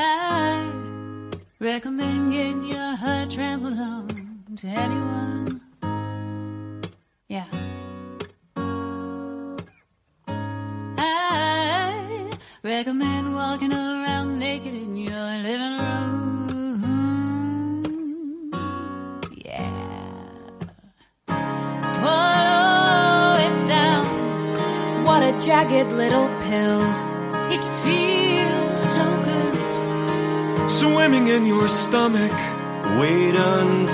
I recommend getting your heart trampled on to anyone.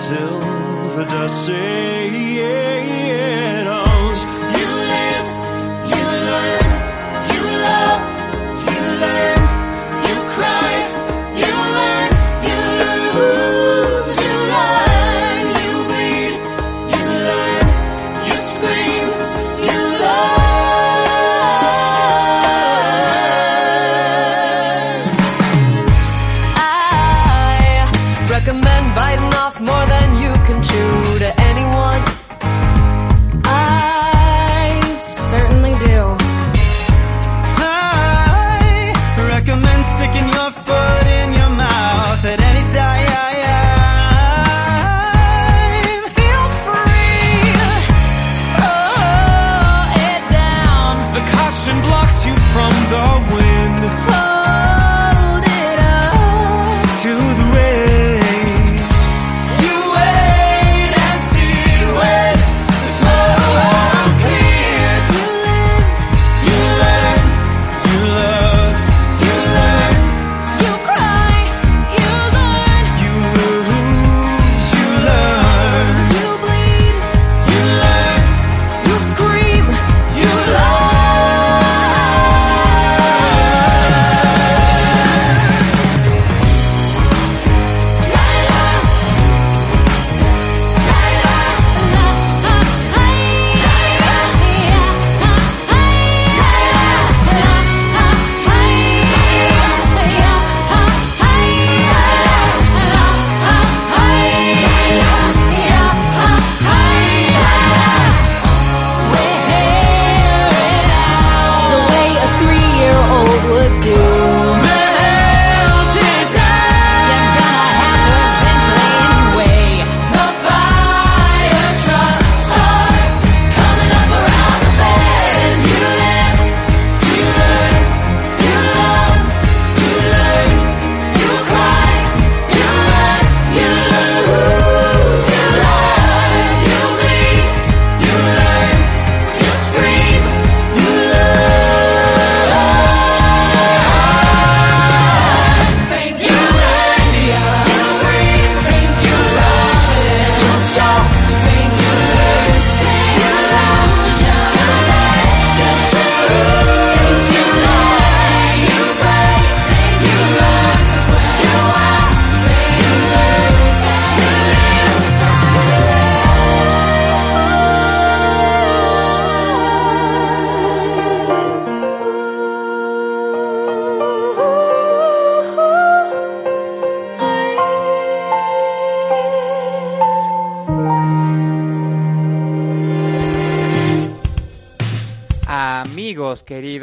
Until the dust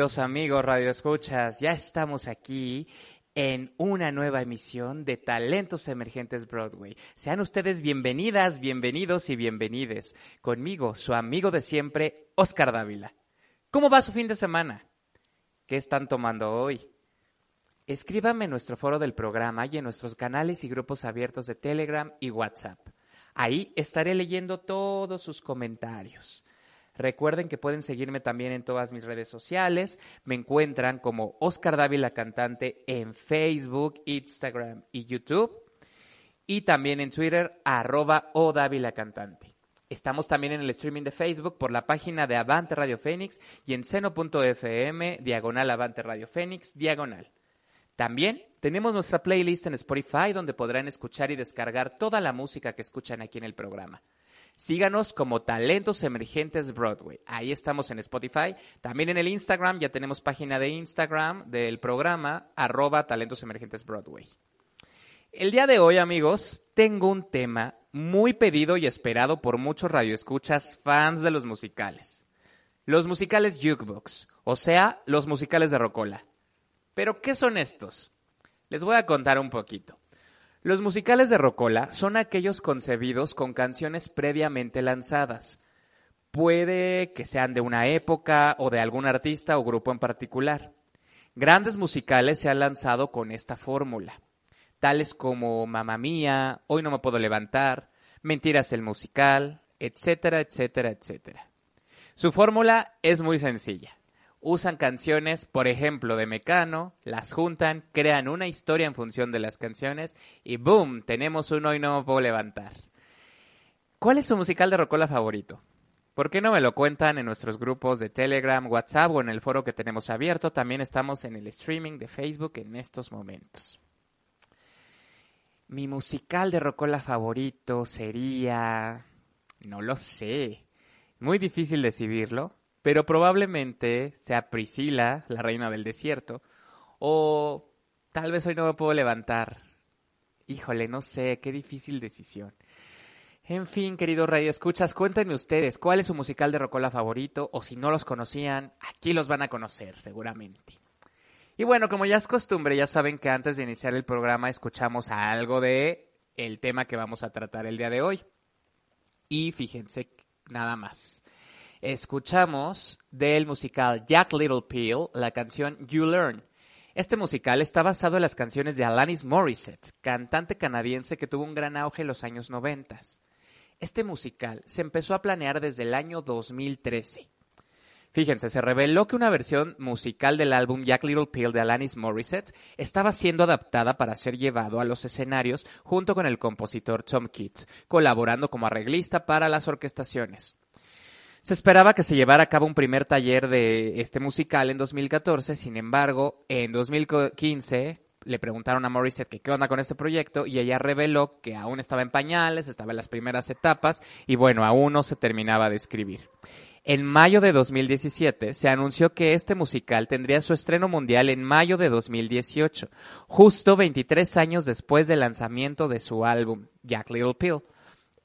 amigos Radio Escuchas, ya estamos aquí en una nueva emisión de Talentos Emergentes Broadway. Sean ustedes bienvenidas, bienvenidos y bienvenides. Conmigo, su amigo de siempre, Oscar Dávila. ¿Cómo va su fin de semana? ¿Qué están tomando hoy? Escríbame en nuestro foro del programa y en nuestros canales y grupos abiertos de Telegram y WhatsApp. Ahí estaré leyendo todos sus comentarios. Recuerden que pueden seguirme también en todas mis redes sociales. Me encuentran como Oscar Dávila Cantante en Facebook, Instagram y YouTube. Y también en Twitter, arroba Cantante. Estamos también en el streaming de Facebook por la página de Avante Radio Fénix y en seno.fm, diagonal Avante Radio Fénix, diagonal. También tenemos nuestra playlist en Spotify donde podrán escuchar y descargar toda la música que escuchan aquí en el programa. Síganos como Talentos Emergentes Broadway. Ahí estamos en Spotify. También en el Instagram, ya tenemos página de Instagram del programa, arroba Talentos Emergentes Broadway. El día de hoy, amigos, tengo un tema muy pedido y esperado por muchos radioescuchas fans de los musicales. Los musicales jukebox, o sea, los musicales de Rocola. Pero, ¿qué son estos? Les voy a contar un poquito. Los musicales de Rocola son aquellos concebidos con canciones previamente lanzadas. Puede que sean de una época o de algún artista o grupo en particular. Grandes musicales se han lanzado con esta fórmula, tales como Mamma Mía, Hoy no me puedo levantar, Mentiras el musical, etcétera, etcétera, etcétera. Su fórmula es muy sencilla. Usan canciones, por ejemplo, de Mecano, las juntan, crean una historia en función de las canciones y ¡boom! Tenemos un Hoy no me puedo levantar. ¿Cuál es su musical de Rocola favorito? ¿Por qué no me lo cuentan en nuestros grupos de Telegram, WhatsApp o en el foro que tenemos abierto? También estamos en el streaming de Facebook en estos momentos. Mi musical de Rocola favorito sería... No lo sé. Muy difícil decidirlo, pero probablemente sea Priscila, la reina del desierto, o tal vez hoy no me puedo levantar. Híjole, no sé, qué difícil decisión. En fin, queridos escuchas, cuéntenme ustedes cuál es su musical de Rocola favorito o si no los conocían, aquí los van a conocer seguramente. Y bueno, como ya es costumbre, ya saben que antes de iniciar el programa escuchamos algo de el tema que vamos a tratar el día de hoy. Y fíjense nada más. Escuchamos del musical Jack Little Peel la canción You Learn. Este musical está basado en las canciones de Alanis Morissette, cantante canadiense que tuvo un gran auge en los años 90. Este musical se empezó a planear desde el año 2013. Fíjense, se reveló que una versión musical del álbum Jack Little Pill de Alanis Morissette estaba siendo adaptada para ser llevado a los escenarios junto con el compositor Tom Keats, colaborando como arreglista para las orquestaciones. Se esperaba que se llevara a cabo un primer taller de este musical en 2014, sin embargo, en 2015 le preguntaron a Morissette que qué onda con este proyecto y ella reveló que aún estaba en pañales, estaba en las primeras etapas y bueno, aún no se terminaba de escribir. En mayo de 2017 se anunció que este musical tendría su estreno mundial en mayo de 2018, justo 23 años después del lanzamiento de su álbum Jack Little Pill.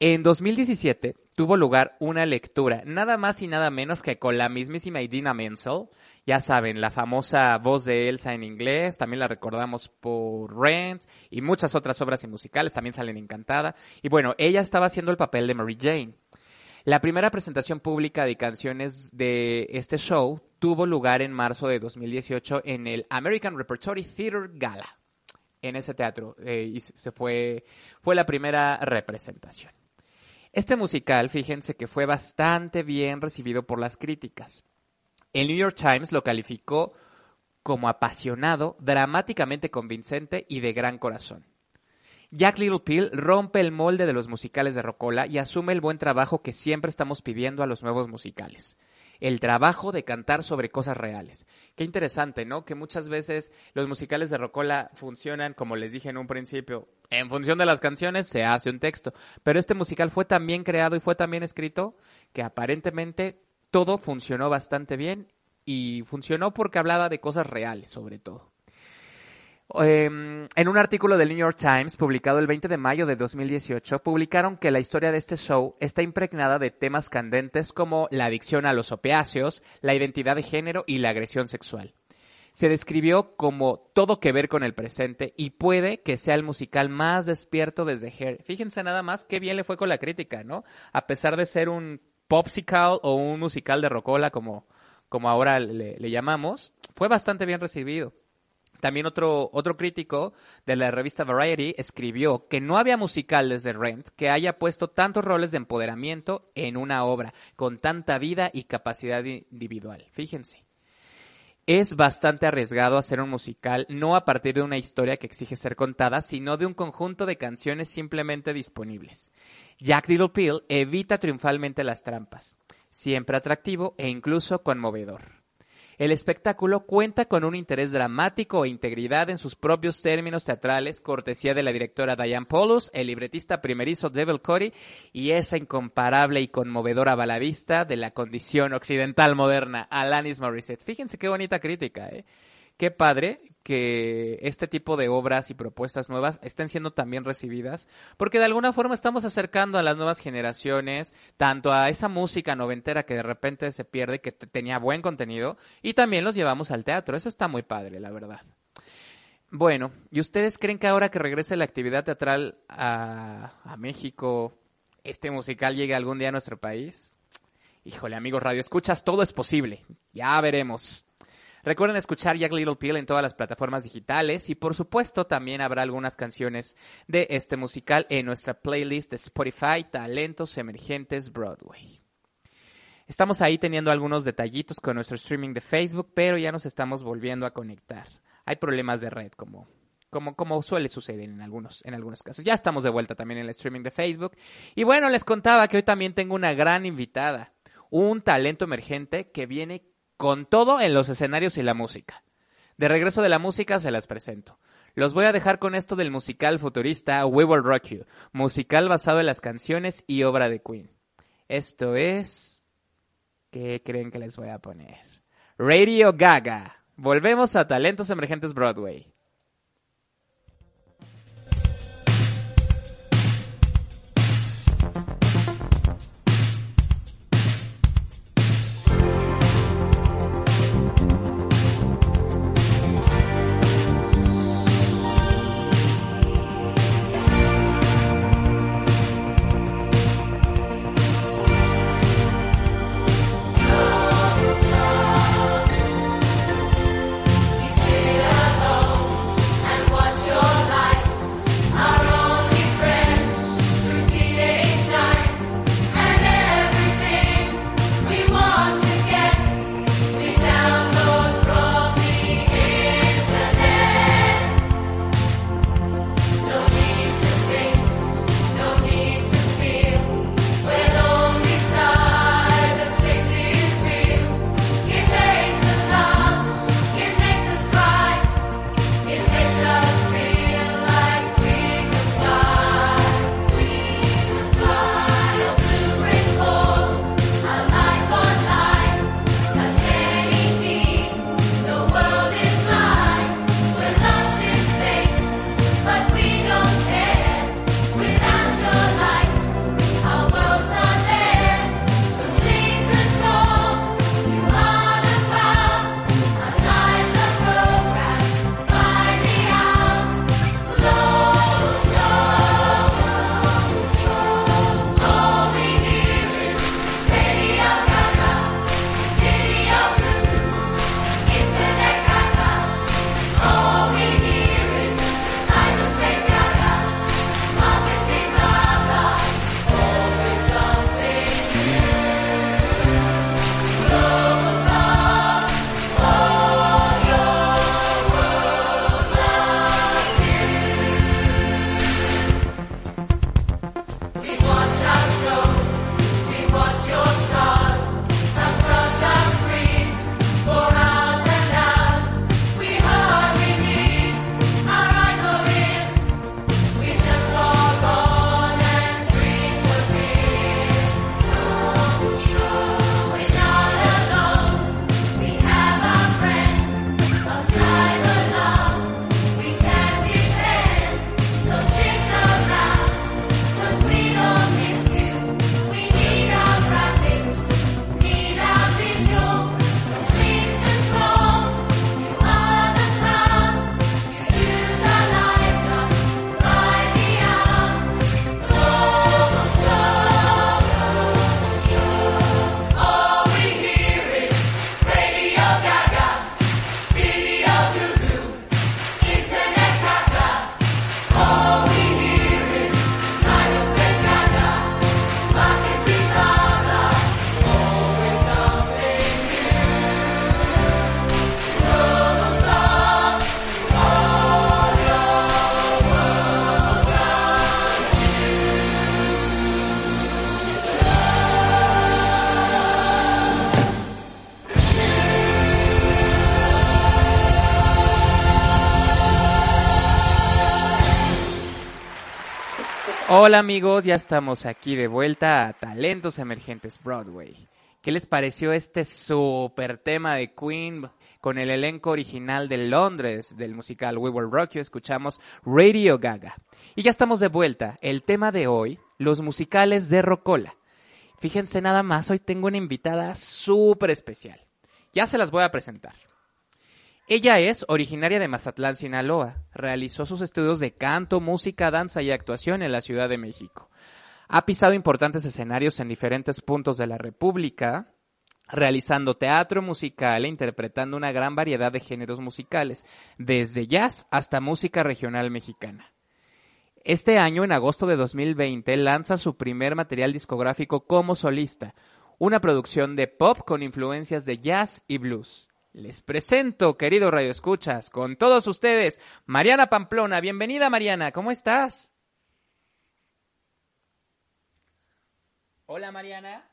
En 2017 tuvo lugar una lectura, nada más y nada menos que con la mismísima Idina Menzel, ya saben, la famosa voz de Elsa en inglés, también la recordamos por Rent y muchas otras obras y musicales, también salen Encantada. Y bueno, ella estaba haciendo el papel de Mary Jane. La primera presentación pública de canciones de este show tuvo lugar en marzo de 2018 en el American Repertory Theater Gala, en ese teatro, eh, y se fue, fue la primera representación. Este musical, fíjense que fue bastante bien recibido por las críticas. El New York Times lo calificó como apasionado, dramáticamente convincente y de gran corazón. Jack Little Pill rompe el molde de los musicales de Rocola y asume el buen trabajo que siempre estamos pidiendo a los nuevos musicales. El trabajo de cantar sobre cosas reales. Qué interesante, ¿no? Que muchas veces los musicales de Rocola funcionan, como les dije en un principio, en función de las canciones se hace un texto. Pero este musical fue tan bien creado y fue tan escrito que aparentemente todo funcionó bastante bien y funcionó porque hablaba de cosas reales, sobre todo. Em, en un artículo del New York Times publicado el 20 de mayo de 2018, publicaron que la historia de este show está impregnada de temas candentes como la adicción a los opiáceos, la identidad de género y la agresión sexual. Se describió como todo que ver con el presente y puede que sea el musical más despierto desde Hair. Fíjense nada más qué bien le fue con la crítica, ¿no? A pesar de ser un popsicle o un musical de rocola como, como ahora le llamamos, fue bastante bien recibido. También otro, otro crítico de la revista Variety escribió que no había musicales de Rent que haya puesto tantos roles de empoderamiento en una obra, con tanta vida y capacidad individual. Fíjense. Es bastante arriesgado hacer un musical no a partir de una historia que exige ser contada, sino de un conjunto de canciones simplemente disponibles. Jack Little Pill evita triunfalmente las trampas, siempre atractivo e incluso conmovedor. El espectáculo cuenta con un interés dramático e integridad en sus propios términos teatrales, cortesía de la directora Diane Paulus, el libretista primerizo Devil Cody y esa incomparable y conmovedora baladista de la condición occidental moderna, Alanis Morissette. Fíjense qué bonita crítica, ¿eh? Qué padre que este tipo de obras y propuestas nuevas estén siendo también recibidas, porque de alguna forma estamos acercando a las nuevas generaciones, tanto a esa música noventera que de repente se pierde, que tenía buen contenido, y también los llevamos al teatro. Eso está muy padre, la verdad. Bueno, ¿y ustedes creen que ahora que regrese la actividad teatral a, México, este musical llegue algún día a nuestro país? Híjole, amigos Radio Escuchas, todo es posible. Ya veremos. Recuerden escuchar Jack Little Pill en todas las plataformas digitales y por supuesto también habrá algunas canciones de este musical en nuestra playlist de Spotify Talentos Emergentes Broadway. Estamos ahí teniendo algunos detallitos con nuestro streaming de Facebook, pero ya nos estamos volviendo a conectar. Hay problemas de red como como, como suele suceder en algunos, en algunos casos. Ya estamos de vuelta también en el streaming de Facebook. Y bueno, les contaba que hoy también tengo una gran invitada, un talento emergente que viene con todo en los escenarios y la música. De regreso de la música se las presento. Los voy a dejar con esto del musical futurista We Will Rock You, musical basado en las canciones y obra de Queen. Esto es... ¿Qué creen que les voy a poner? Radio Gaga. Volvemos a Talentos Emergentes Broadway. Hola amigos, ya estamos aquí de vuelta a Talentos Emergentes Broadway. ¿Qué les pareció este super tema de Queen con el elenco original de Londres del musical We Will Rock You? Escuchamos Radio Gaga. Y ya estamos de vuelta. El tema de hoy, los musicales de Rocola. Fíjense nada más, hoy tengo una invitada súper especial. Ya se las voy a presentar. Ella es originaria de Mazatlán, Sinaloa. Realizó sus estudios de canto, música, danza y actuación en la Ciudad de México. Ha pisado importantes escenarios en diferentes puntos de la República, realizando teatro musical e interpretando una gran variedad de géneros musicales, desde jazz hasta música regional mexicana. Este año, en agosto de 2020, lanza su primer material discográfico como solista, una producción de pop con influencias de jazz y blues. Les presento, querido Radio Escuchas, con todos ustedes, Mariana Pamplona. Bienvenida, Mariana, ¿cómo estás? Hola, Mariana.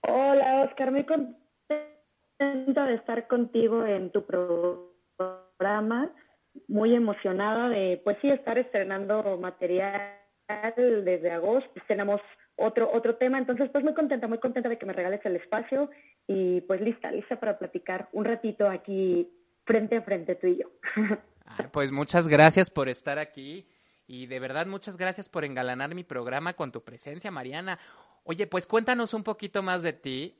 Hola, Oscar, muy contenta de estar contigo en tu programa. Muy emocionada de, pues sí, estar estrenando material desde agosto. Tenemos otro otro tema, entonces pues muy contenta, muy contenta de que me regales el espacio y pues lista, lista para platicar un ratito aquí frente a frente tú y yo. Ay, pues muchas gracias por estar aquí y de verdad muchas gracias por engalanar mi programa con tu presencia, Mariana. Oye, pues cuéntanos un poquito más de ti.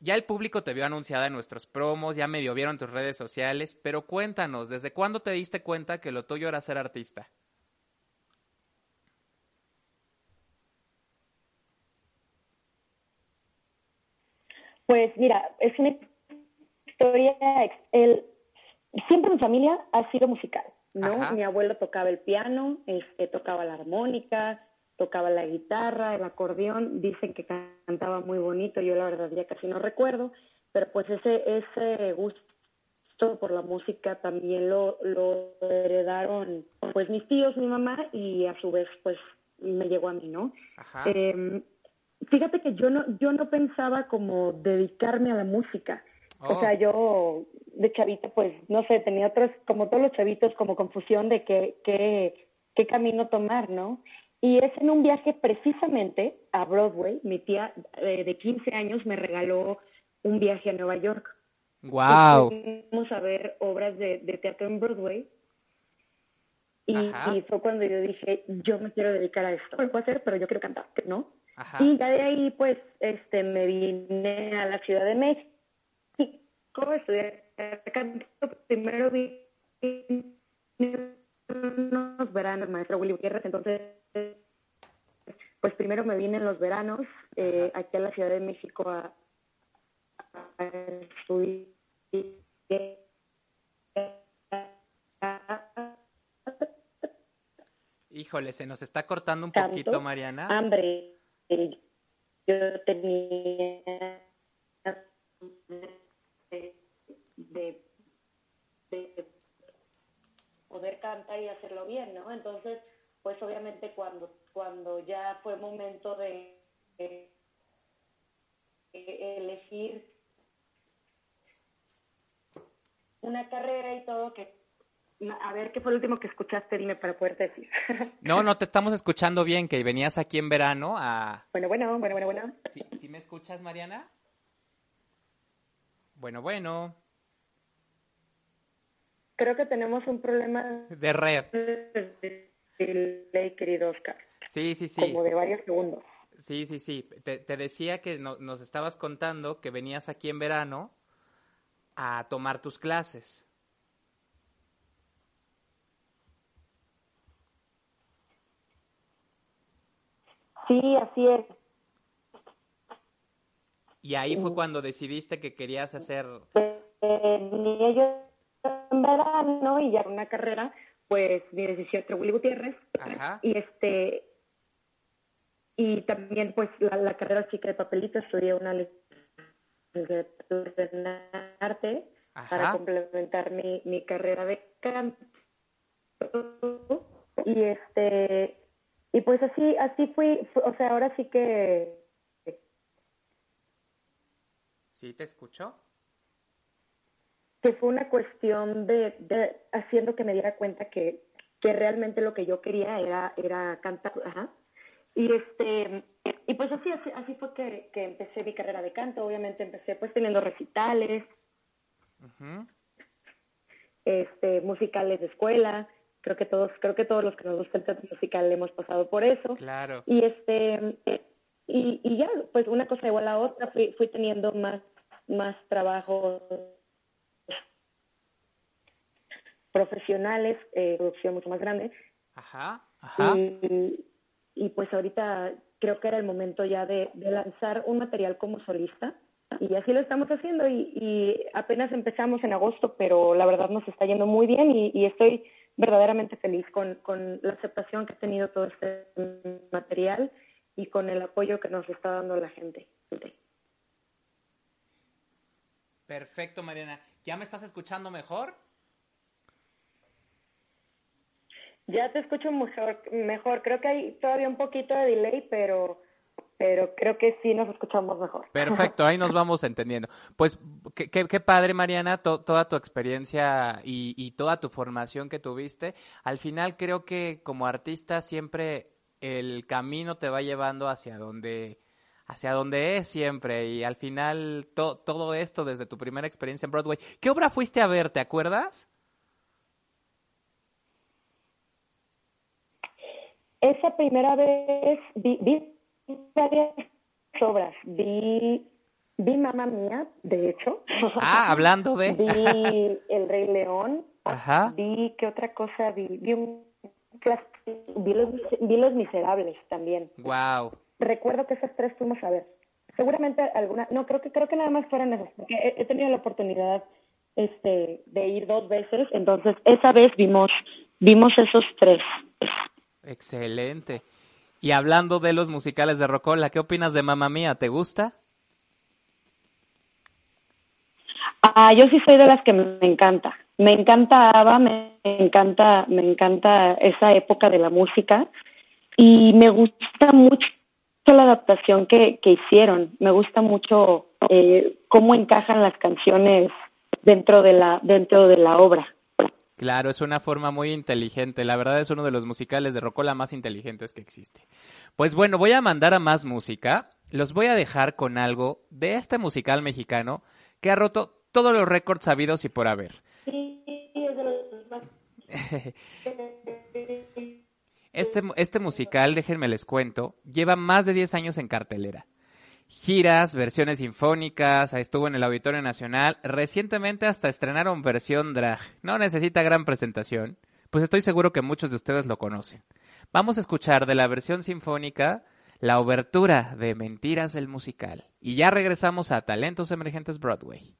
Ya el público te vio anunciada en nuestros promos, ya medio vieron tus redes sociales, pero cuéntanos, ¿desde cuándo te diste cuenta que lo tuyo era ser artista? Pues mira, es una historia, ex- el, siempre mi familia ha sido musical, ¿no? Ajá. Mi abuelo tocaba el piano, este, tocaba la armónica, tocaba la guitarra, el acordeón, dicen que cantaba muy bonito, yo la verdad ya casi no recuerdo, pero pues ese, ese gusto por la música también lo, lo heredaron pues mis tíos, mi mamá y a su vez pues me llegó a mí, ¿no? Ajá. Eh, fíjate que yo no, yo no pensaba como dedicarme a la música. Oh. O sea, yo de chavita, pues, no sé, tenía otros, como todos los chavitos, como confusión de qué, qué, qué camino tomar, ¿no? Y es en un viaje precisamente a Broadway, mi tía eh, de 15 años me regaló un viaje a Nueva York. Wow. Fuimos a ver obras de, de teatro en Broadway. Y, y fue cuando yo dije, yo me quiero dedicar a esto. Lo puedo hacer, pero yo quiero cantar, ¿no? Ajá. Y ya de ahí, pues, este, me vine a la Ciudad de México, estudié canto. Primero vi unos veranos, maestro Willy Gutiérrez, entonces, pues primero me vine en los veranos eh, aquí a la Ciudad de México a, a estudiar. Híjole, se nos está cortando un poquito, Mariana. hambre. Yo tenía de, de- de poder cantar y hacerlo bien, ¿no? Entonces, pues obviamente cuando cuando ya fue momento de elegir una carrera y todo que a ver qué fue lo último que escuchaste dime para poderte decir No, no te estamos escuchando bien, que venías aquí en verano a... bueno bueno bueno bueno bueno ¿Sí, sí me escuchas, Mariana? Bueno, bueno, creo que tenemos un problema de red. de querido Oscar Sí, sí, sí. como de varios segundos Sí, sí, sí. Te, te decía que no- nos estabas contando que venías aquí en verano a tomar tus clases. Sí así es. Y ahí fue cuando decidiste que querías hacer... eh, ni yo en verano y ya una carrera, pues mi decisión entre Willy Gutiérrez. Ajá. y este y también pues la, la carrera chica de papelito estudié una licenciatura en arte Ajá. para complementar mi, mi carrera de canto. Y este y pues así así fui fu- o sea ahora sí que ¿Sí te escucho? que fue una cuestión de, de haciendo que me diera cuenta que, que realmente lo que yo quería era, era cantar. Ajá. Y este y pues así, así, así fue que, que empecé mi carrera de canto. Obviamente empecé pues teniendo recitales, este, musicales de escuela. Creo que todos, creo que todos los que nos gusta el teatro musical hemos pasado por eso. Claro. Y este y, y ya, pues una cosa igual a la otra, fui, fui teniendo más, más trabajo profesionales, eh, producción mucho más grande. Ajá, ajá. Y, y pues ahorita creo que era el momento ya de, de lanzar un material como solista. Y así lo estamos haciendo y, y apenas empezamos en agosto, pero la verdad nos está yendo muy bien y, y estoy verdaderamente feliz con, con la aceptación que ha tenido todo este material y con el apoyo que nos está dando la gente. Perfecto, Mariana. ¿Ya me estás escuchando mejor? Ya te escucho mejor, mejor. Creo que hay todavía un poquito de delay, pero, pero creo que sí nos escuchamos mejor. Perfecto, ahí nos vamos entendiendo. Pues qué, qué- qué padre, Mariana, to- toda tu experiencia y, y toda tu formación que tuviste. Al final creo que como artista siempre el camino te va llevando hacia donde, hacia donde es siempre. Y al final to- todo esto desde tu primera experiencia en Broadway. ¿Qué obra fuiste a ver, te acuerdas? Esa primera vez vi, vi varias obras. Vi, vi Mamma Mía, de hecho. Ah, hablando de... Vi El Rey León. Ajá. Vi, ¿qué otra cosa vi? Vi, un, vi, los, vi Los Miserables también. Wow. Recuerdo que esas tres fuimos a ver. Seguramente alguna, no, creo que creo que nada más fueron esas, porque he, he tenido la oportunidad este de ir dos veces, entonces esa vez vimos vimos esos tres. Excelente. Y hablando de los musicales de Rocola, ¿qué opinas de Mamma Mía? ¿Te gusta? Ah, yo sí soy de las que me encanta. Me encanta ABBA, me encanta, me encanta esa época de la música y me gusta mucho la adaptación que, que hicieron. Me gusta mucho eh, cómo encajan las canciones dentro de la dentro de la obra. Claro, es una forma muy inteligente. La verdad es uno de los musicales de Rocola más inteligentes que existe. Pues bueno, voy a mandar a más música. Los voy a dejar con algo de este musical mexicano que ha roto todos los récords sabidos y por haber. Este, este musical, déjenme les cuento, lleva más de 10 años en cartelera. Giras, versiones sinfónicas, estuvo en el Auditorio Nacional, recientemente hasta estrenaron versión drag. No necesita gran presentación, pues estoy seguro que muchos de ustedes lo conocen. Vamos a escuchar de la versión sinfónica la obertura de Mentiras el musical. Y ya regresamos a Talentos Emergentes Broadway.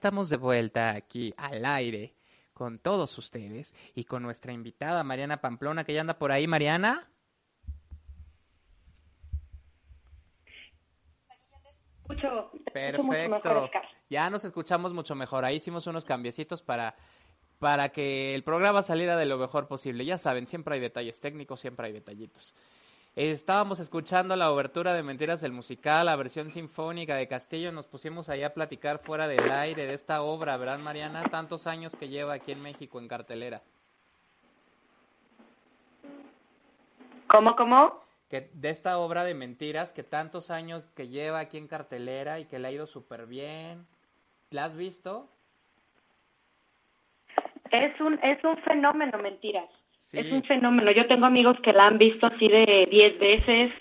Estamos de vuelta aquí al aire con todos ustedes y con nuestra invitada Mariana Pamplona, que ya anda por ahí. Mariana. Escucho, te escucho mucho Perfecto. Ya nos escuchamos mucho mejor. Ahí hicimos unos cambiecitos para, para que el programa saliera de lo mejor posible. Ya saben, siempre hay detalles técnicos, siempre hay detallitos. Estábamos escuchando la obertura de Mentiras del Musical, la versión sinfónica de Castillo. Nos pusimos ahí a platicar fuera del aire de esta obra, ¿verdad, Mariana? Tantos años que lleva aquí en México en cartelera. ¿Cómo, cómo? Que de esta obra de mentiras que tantos años que lleva aquí en cartelera y que le ha ido súper bien. ¿La has visto? Es un, es un fenómeno, mentiras. Sí. Es un fenómeno. Yo tengo amigos que la han visto así de 10 veces.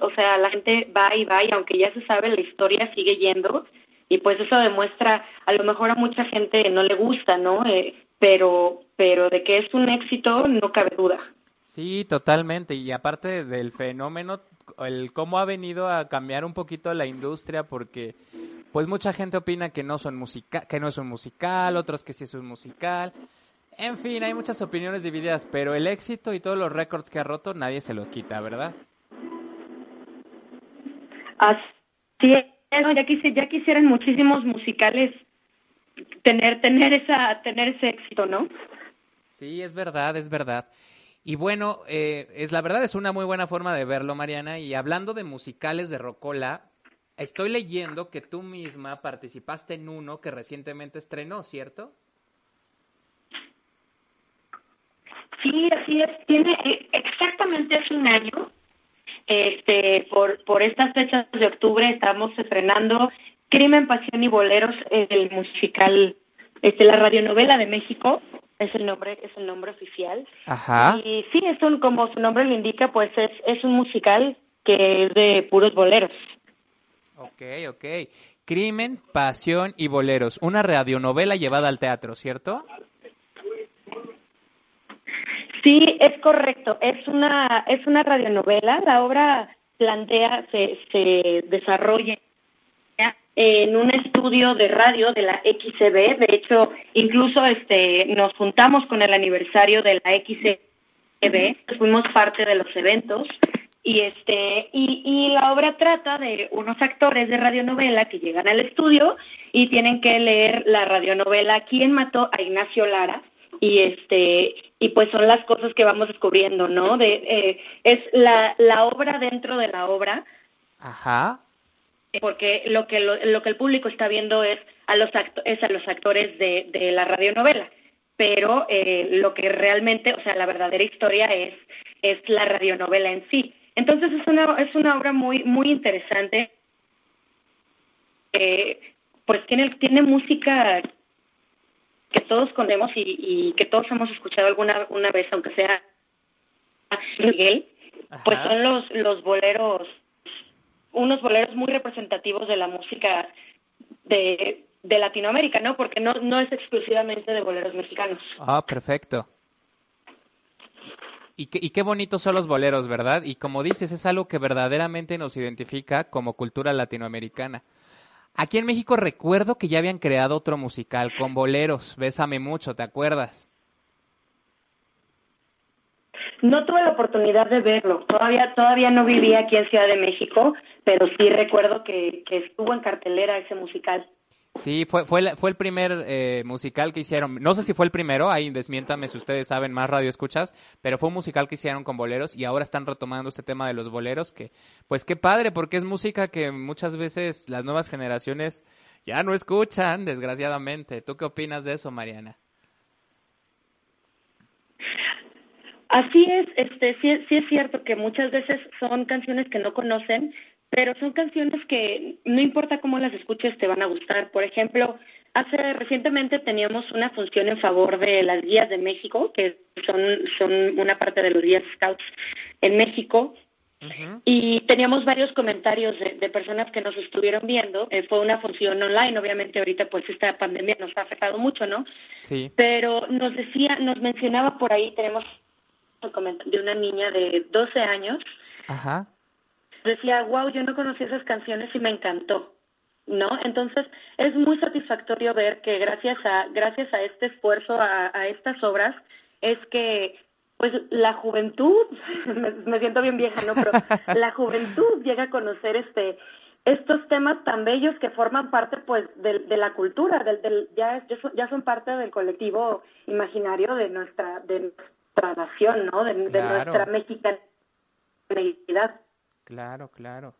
O sea, la gente va y va y aunque ya se sabe la historia, sigue yendo. Y pues eso demuestra, a lo mejor a mucha gente no le gusta, ¿no? Eh, pero, pero de que es un éxito, no cabe duda. Sí, totalmente. Y aparte del fenómeno, el cómo ha venido a cambiar un poquito la industria, porque pues mucha gente opina que no son musica que no es un musical, otros que sí es un musical. En fin, hay muchas opiniones divididas, pero el éxito y todos los récords que ha roto nadie se los quita, ¿verdad? Así es, ya, quisi- ya quisieran muchísimos musicales tener, tener, esa, tener ese éxito, ¿no? Sí, es verdad, es verdad. Y bueno, eh, es la verdad es una muy buena forma de verlo, Mariana. Y hablando de musicales de Rocola, estoy leyendo que tú misma participaste en uno que recientemente estrenó, ¿cierto? Sí, así es. Tiene eh, exactamente hace un año. Este, por, por estas fechas de octubre estamos estrenando Crimen, Pasión y Boleros, el musical, este, la radionovela de México, es el nombre, es el nombre oficial. Ajá. Y sí, es un, como su nombre lo indica, pues es, es un musical que es de puros boleros. Ok, ok. Crimen, Pasión y Boleros. Una radionovela llevada al teatro, ¿cierto? Sí, es correcto. Es una es una radionovela. La obra plantea se se desarrolla en un estudio de radio de la XCB. De hecho, incluso este nos juntamos con el aniversario de la XCB. Fuimos parte de los eventos y este y, y la obra trata de unos actores de radionovela que llegan al estudio y tienen que leer la radionovela ¿Quién mató a Ignacio Lara? Y este y pues son las cosas que vamos descubriendo no de eh, es la la obra dentro de la obra. Ajá. porque lo que lo, lo que el público está viendo es a los acto- es a los actores de, de la radionovela. Pero eh, lo que realmente o sea la verdadera historia es es la radionovela en sí. Entonces es una es una obra muy muy interesante. Eh, pues tiene tiene música que todos conocemos y, y que todos hemos escuchado alguna una vez aunque sea Miguel pues son los los boleros unos boleros muy representativos de la música de, de Latinoamérica, ¿no? Porque no, no es exclusivamente de boleros mexicanos. Ah, perfecto. Y qué, y qué bonitos son los boleros, ¿verdad? Y como dices, es algo que verdaderamente nos identifica como cultura latinoamericana. Aquí en México recuerdo que ya habían creado otro musical con boleros, Bésame mucho, ¿te acuerdas? No tuve la oportunidad de verlo, todavía todavía no vivía aquí en Ciudad de México, pero sí recuerdo que, que estuvo en cartelera ese musical. Sí, fue, fue, la- fue el primer eh, musical que hicieron. No sé si fue el primero, ahí desmiéntame si ustedes saben más radio escuchas, pero fue un musical que hicieron con boleros y ahora están retomando este tema de los boleros, que pues qué padre, porque es música que muchas veces las nuevas generaciones ya no escuchan, desgraciadamente. ¿Tú qué opinas de eso, Mariana? Así es, este, sí, sí es cierto que muchas veces son canciones que no conocen, pero son canciones que no importa cómo las escuches te van a gustar. Por ejemplo, hace recientemente teníamos una función en favor de las guías de México, que son son una parte de los guías scouts en México, y teníamos varios comentarios de, de personas que nos estuvieron viendo. Eh, fue una función online, obviamente ahorita pues esta pandemia nos ha afectado mucho, ¿no? Sí. pero nos decía, nos mencionaba por ahí, tenemos un comentario de una niña de 12 años, Ajá. Decía, wow, yo no conocía esas canciones y me encantó, ¿no? Entonces, es muy satisfactorio ver que gracias a, gracias a este esfuerzo, a, a estas obras, es que pues la juventud, me, me siento bien vieja, ¿no? Pero la juventud llega a conocer este estos temas tan bellos que forman parte pues de, de la cultura, del, del, ya, ya, son, ya son parte del colectivo imaginario de nuestra, de nuestra nación, ¿no? De, de nuestra mexicanidad. Claro, claro.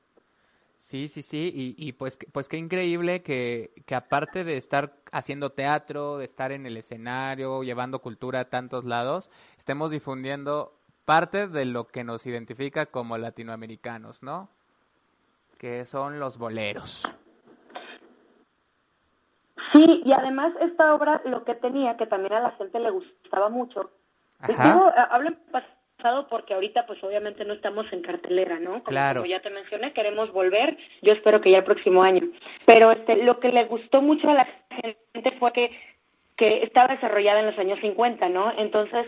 Sí, sí, sí, y, y pues, pues qué increíble que, que aparte de estar haciendo teatro, de estar en el escenario, llevando cultura a tantos lados, estemos difundiendo parte de lo que nos identifica como latinoamericanos, ¿no? Que son los boleros. Sí, y además esta obra lo que tenía, que también a la gente le gustaba mucho, Ajá. digo, hablo en pasado porque ahorita pues obviamente no estamos en cartelera, ¿no? Como, Claro. como ya te mencioné, queremos volver, yo espero que ya el próximo año. Pero este lo que le gustó mucho a la gente fue que, que estaba desarrollada en los años 50, ¿no? Entonces,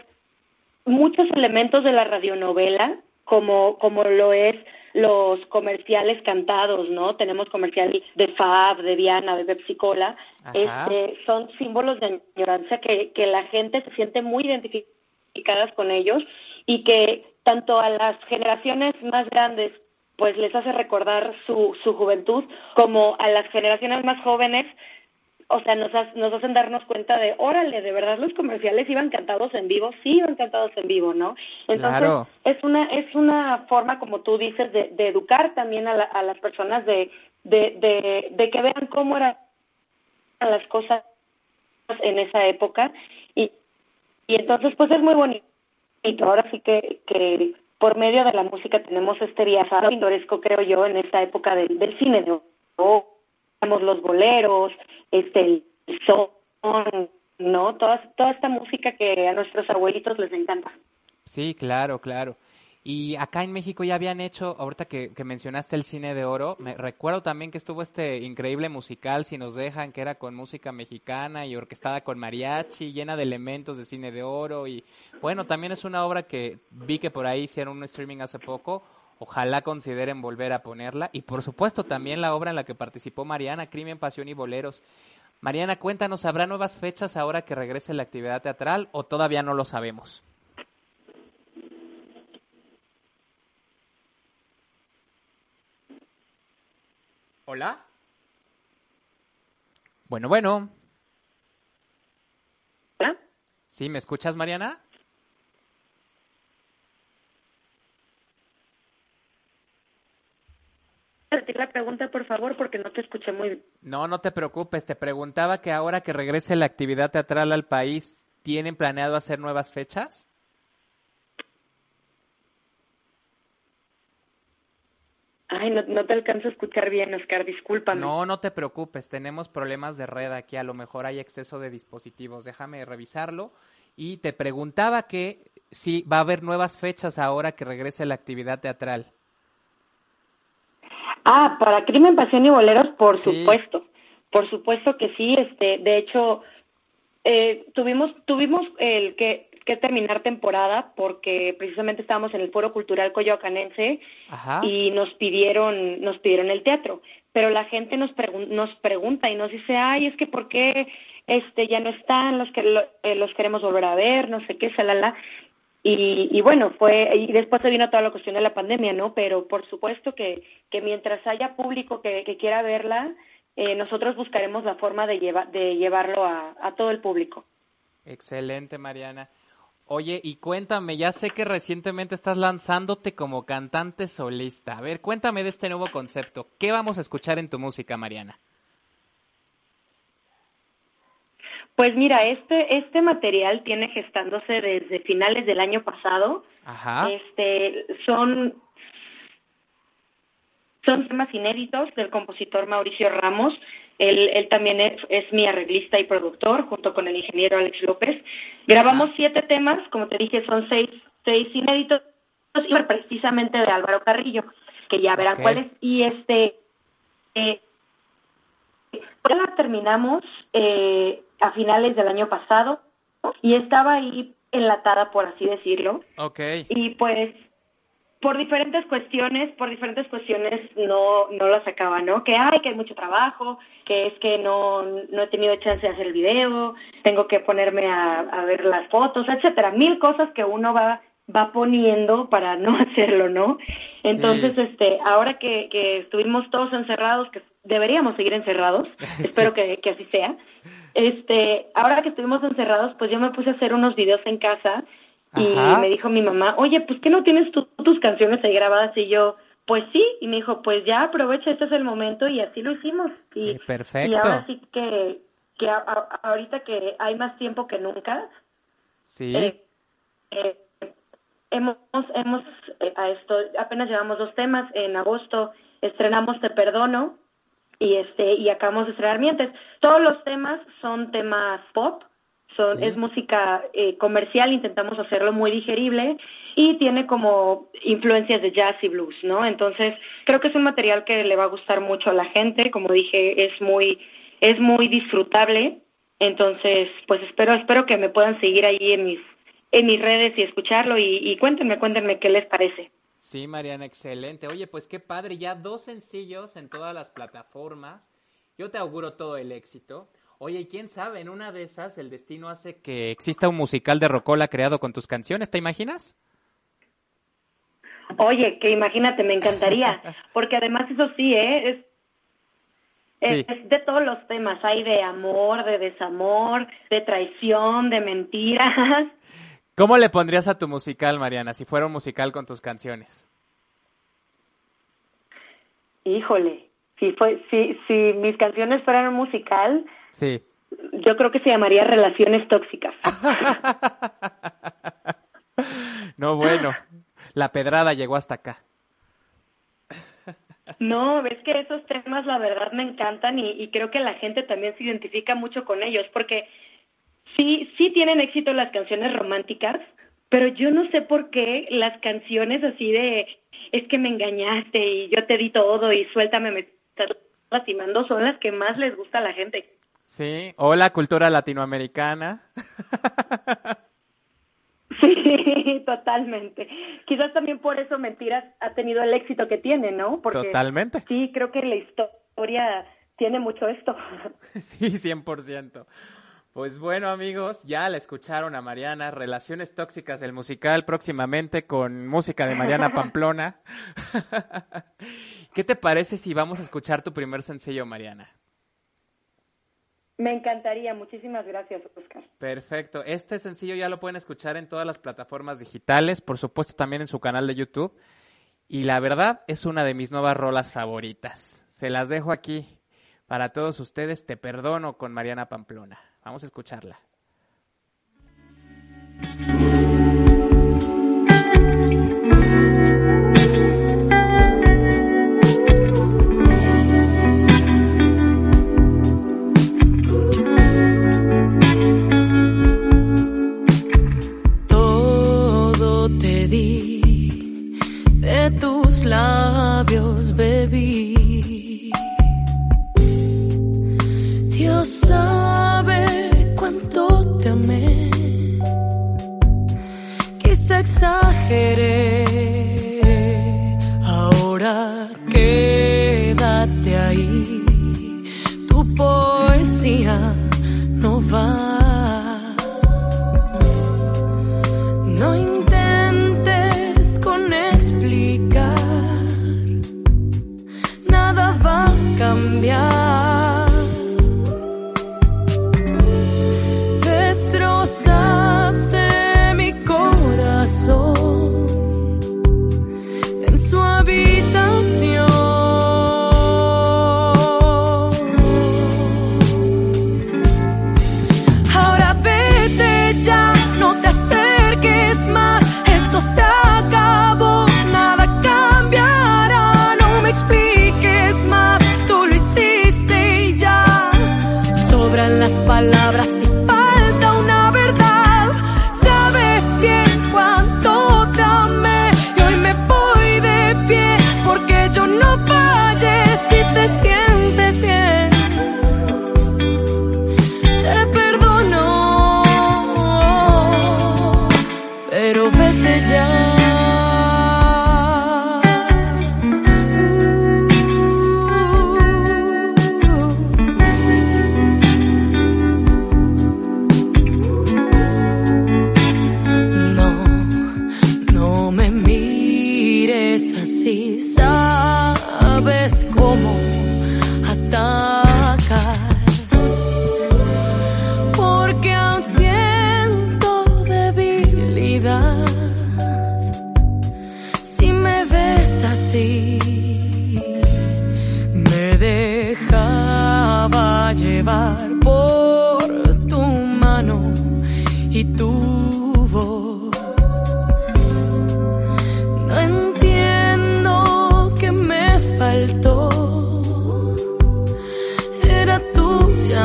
muchos elementos de la radionovela, como, como lo es los comerciales cantados, ¿no? Tenemos comercial de Fab, de Diana, de Pepsi Cola, este, son símbolos de añoranza que, que la gente se siente muy identificadas con ellos y que tanto a las generaciones más grandes pues les hace recordar su, su juventud como a las generaciones más jóvenes o sea, nos, nos hacen darnos cuenta de, órale, de verdad los comerciales iban cantados en vivo, sí iban cantados en vivo, ¿no? Entonces, Claro. es una es una forma, como tú dices, de, de educar también a, la- a las personas, de, de, de, de que vean cómo eran las cosas en esa época y, y entonces, pues es muy bonito. Ahora sí que, que por medio de la música tenemos este viaje pintoresco, creo yo, en esta época del, del cine, ¿no? Los boleros, este, el son, ¿no? Toda, toda esta música que a nuestros abuelitos les encanta. Sí, claro, claro. Y acá en México ya habían hecho, ahorita que, que mencionaste el cine de oro, me recuerdo también que estuvo este increíble musical, si nos dejan, que era con música mexicana y orquestada con mariachi, llena de elementos de cine de oro. Y bueno, también es una obra que vi que por ahí hicieron un streaming hace poco. Ojalá consideren volver a ponerla. Y por supuesto también la obra en la que participó Mariana, Crimen, Pasión y Boleros. Mariana, cuéntanos, ¿habrá nuevas fechas ahora que regrese la actividad teatral o todavía no lo sabemos? Hola. Bueno, bueno. ¿verdad? ¿Sí me escuchas, Mariana? Repetir la pregunta. pregunta, por favor, porque no te escuché muy bien. No, no te preocupes, te preguntaba que ahora que regrese la actividad teatral al país, ¿tienen planeado hacer nuevas fechas? Ay, no, no te alcanzo a escuchar bien, Oscar, discúlpame. No, no te preocupes, tenemos problemas de red aquí, a lo mejor hay exceso de dispositivos, déjame revisarlo. Y te preguntaba que si va a haber nuevas fechas ahora que regrese la actividad teatral. Ah, para Crimen, Pasión y Boleros, por Sí. supuesto. Por supuesto que sí. Este, de hecho, eh, tuvimos tuvimos el que, que terminar temporada porque precisamente estábamos en el Foro Cultural Coyoacanense Ajá. y nos pidieron nos pidieron el teatro. Pero la gente nos pregun- nos pregunta y nos dice, ay, es que por qué este ya no están los que lo- eh, los queremos volver a ver, no sé qué, salala. Y, y bueno, fue, y después se vino toda la cuestión de la pandemia, ¿no? Pero por supuesto que, que mientras haya público que, que quiera verla, eh, nosotros buscaremos la forma de, lleva, de llevarlo a, a todo el público. Excelente, Mariana. Oye, y cuéntame, ya sé que recientemente estás lanzándote como cantante solista. A ver, cuéntame de este nuevo concepto. ¿Qué vamos a escuchar en tu música, Mariana? Pues mira, este, este material tiene gestándose desde finales del año pasado. Ajá. Este, son, son temas inéditos del compositor Mauricio Ramos. Él, él también es, es mi arreglista y productor, junto con el ingeniero Alex López. Grabamos siete temas, como te dije, son seis, seis inéditos, precisamente de Álvaro Carrillo, que ya verán Ok. cuáles. Y este, eh, ya la terminamos eh, a finales del año pasado y estaba ahí enlatada, por así decirlo. Ok. Y pues por diferentes cuestiones, por diferentes cuestiones no no la sacaba, ¿no? Que hay que hay mucho trabajo, que es que no no he tenido chance de hacer el video, tengo que ponerme a, a ver las fotos, etcétera, mil cosas que uno va va poniendo para no hacerlo, ¿no? Entonces, Sí. este, ahora que, que estuvimos todos encerrados, que deberíamos seguir encerrados, espero que, que así sea. Este, ahora que estuvimos encerrados, pues yo me puse a hacer unos videos en casa y me dijo mi mamá, oye, pues que no tienes tú tus canciones ahí grabadas y yo, pues sí, y me dijo, pues ya aprovecha, este es el momento y así lo hicimos. Y, Eh, perfecto. y ahora sí que, que a- a- ahorita que hay más tiempo que nunca, Sí. eh, eh, hemos, hemos a esto, apenas llevamos dos temas, en agosto estrenamos Te Perdono y este y acabamos de estrenar Mientes. Todos los temas son temas pop, son, Sí. es música eh, comercial, intentamos hacerlo muy digerible y tiene como influencias de jazz y blues, ¿no? Entonces, creo que es un material que le va a gustar mucho a la gente, como dije, es muy es muy disfrutable. Entonces, pues espero espero que me puedan seguir ahí en mis en mis redes y escucharlo y, y cuéntenme, cuéntenme qué les parece. Sí, Mariana, excelente. Oye, pues qué padre, ya dos sencillos en todas las plataformas. Yo te auguro todo el éxito. Oye, y quién sabe, en una de esas el destino hace que exista un musical de Rocola creado con tus canciones, ¿te imaginas? Oye, que imagínate, me encantaría, porque además eso sí, ¿eh? Es, es- Sí. es de todos los temas, hay de amor, de desamor, de traición, de mentiras. ¿Cómo le pondrías a tu musical, Mariana, si fuera un musical con tus canciones? Híjole, si fue, si, si mis canciones fueran un musical, Sí. yo creo que se llamaría Relaciones Tóxicas. No, bueno, la pedrada llegó hasta acá. No, ves que esos temas la verdad me encantan y, y creo que la gente también se identifica mucho con ellos porque sí, sí tienen éxito las canciones románticas, pero yo no sé por qué las canciones así de es que me engañaste y yo te di todo y suéltame, me estás lastimando son las que más les gusta a la gente. Sí, o la cultura latinoamericana. Sí, totalmente. Quizás también por eso Mentiras ha tenido el éxito que tiene, ¿no? Porque Totalmente. sí, creo que la historia tiene mucho esto. Sí, 100%. Pues bueno, amigos, ya la escucharon a Mariana, Relaciones Tóxicas, el musical próximamente con música de Mariana Pamplona. ¿Qué te parece si vamos a escuchar tu primer sencillo, Mariana? Me encantaría, muchísimas gracias, Oscar. Perfecto. Este sencillo ya lo pueden escuchar en todas las plataformas digitales, por supuesto también en su canal de YouTube. Y la verdad es una de mis nuevas rolas favoritas. Se las dejo aquí para todos ustedes. Te perdono con Mariana Pamplona. Vamos a escucharla. viajeré.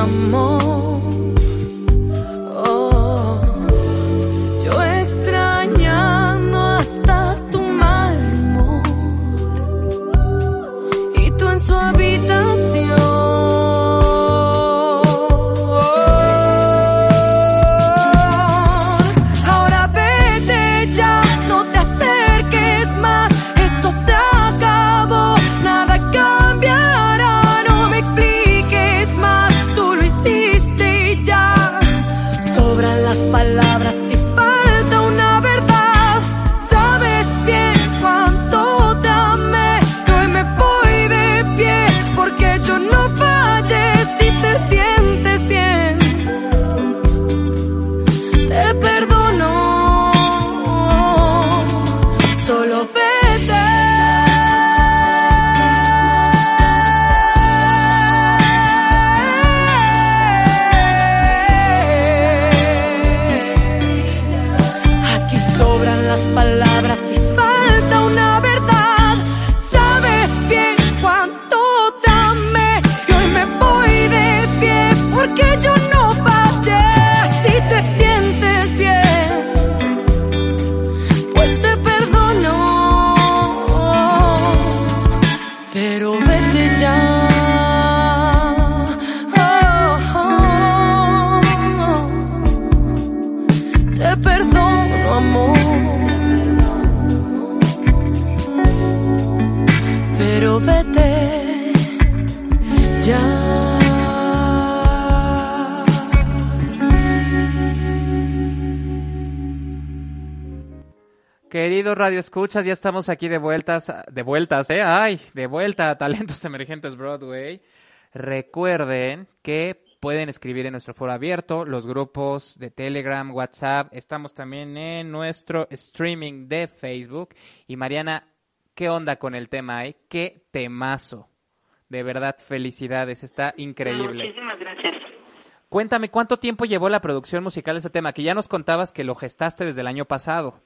amor. radio escuchas, ya estamos aquí de vueltas, de vueltas, ¿eh? Ay, de vuelta a Talentos Emergentes Broadway. Recuerden que pueden escribir en nuestro foro abierto, los grupos de Telegram, WhatsApp, estamos también en nuestro streaming de Facebook. Y Mariana, ¿qué onda con el tema? Eh? ¿Qué temazo? De verdad, felicidades, está increíble. Muchísimas gracias. Cuéntame, ¿cuánto tiempo llevó la producción musical de este tema? Que ya nos contabas que lo gestaste desde el año pasado.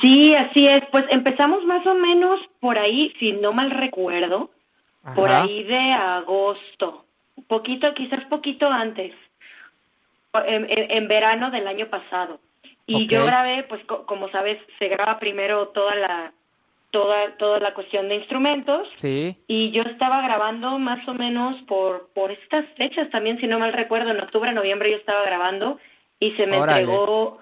Sí, así es. Pues empezamos más o menos por ahí, si no mal recuerdo, por ahí de agosto. Poquito, quizás poquito antes. En, en- en verano del año pasado. Y yo grabé, pues co- como sabes, se graba primero toda la toda toda la cuestión de instrumentos Sí. y yo estaba grabando más o menos por por estas fechas también, si no mal recuerdo, en octubre, noviembre yo estaba grabando y se me Órale. entregó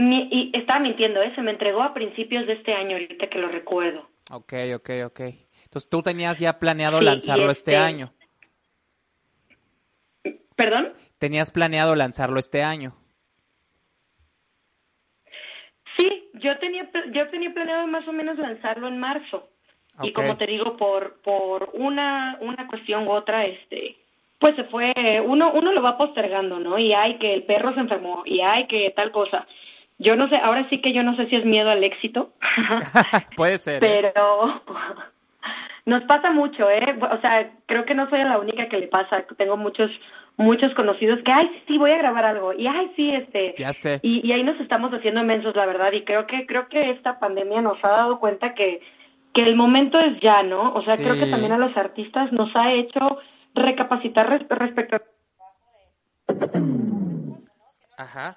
mi- y estaba mintiendo, ¿eh? Se me entregó a principios de este año, ahorita que lo recuerdo. Ok, ok, ok. Entonces tú tenías ya planeado Sí, y lanzarlo este... este- año. ¿Perdón? Tenías planeado lanzarlo este año. Sí, yo tenía yo tenía planeado más o menos lanzarlo en marzo. Y Ok. como te digo, por por una una cuestión u otra, este, pues se fue, uno uno lo va postergando, ¿no? Y hay que el perro se enfermó, y hay que tal cosa. Yo no sé, ahora sí que yo no sé si es miedo al éxito. Puede ser. ¿eh? pero nos pasa mucho, ¿eh? O sea, creo que no soy la única que le pasa. Tengo muchos muchos conocidos que, ay, sí, voy a grabar algo. Y, ay, sí, este... Ya sé. Y, y ahí nos estamos haciendo mensos, la verdad. Y creo que creo que esta pandemia nos ha dado cuenta que, que el momento es ya, ¿no? O sea, creo que también a los artistas nos ha hecho recapacitar res- respecto a Ajá.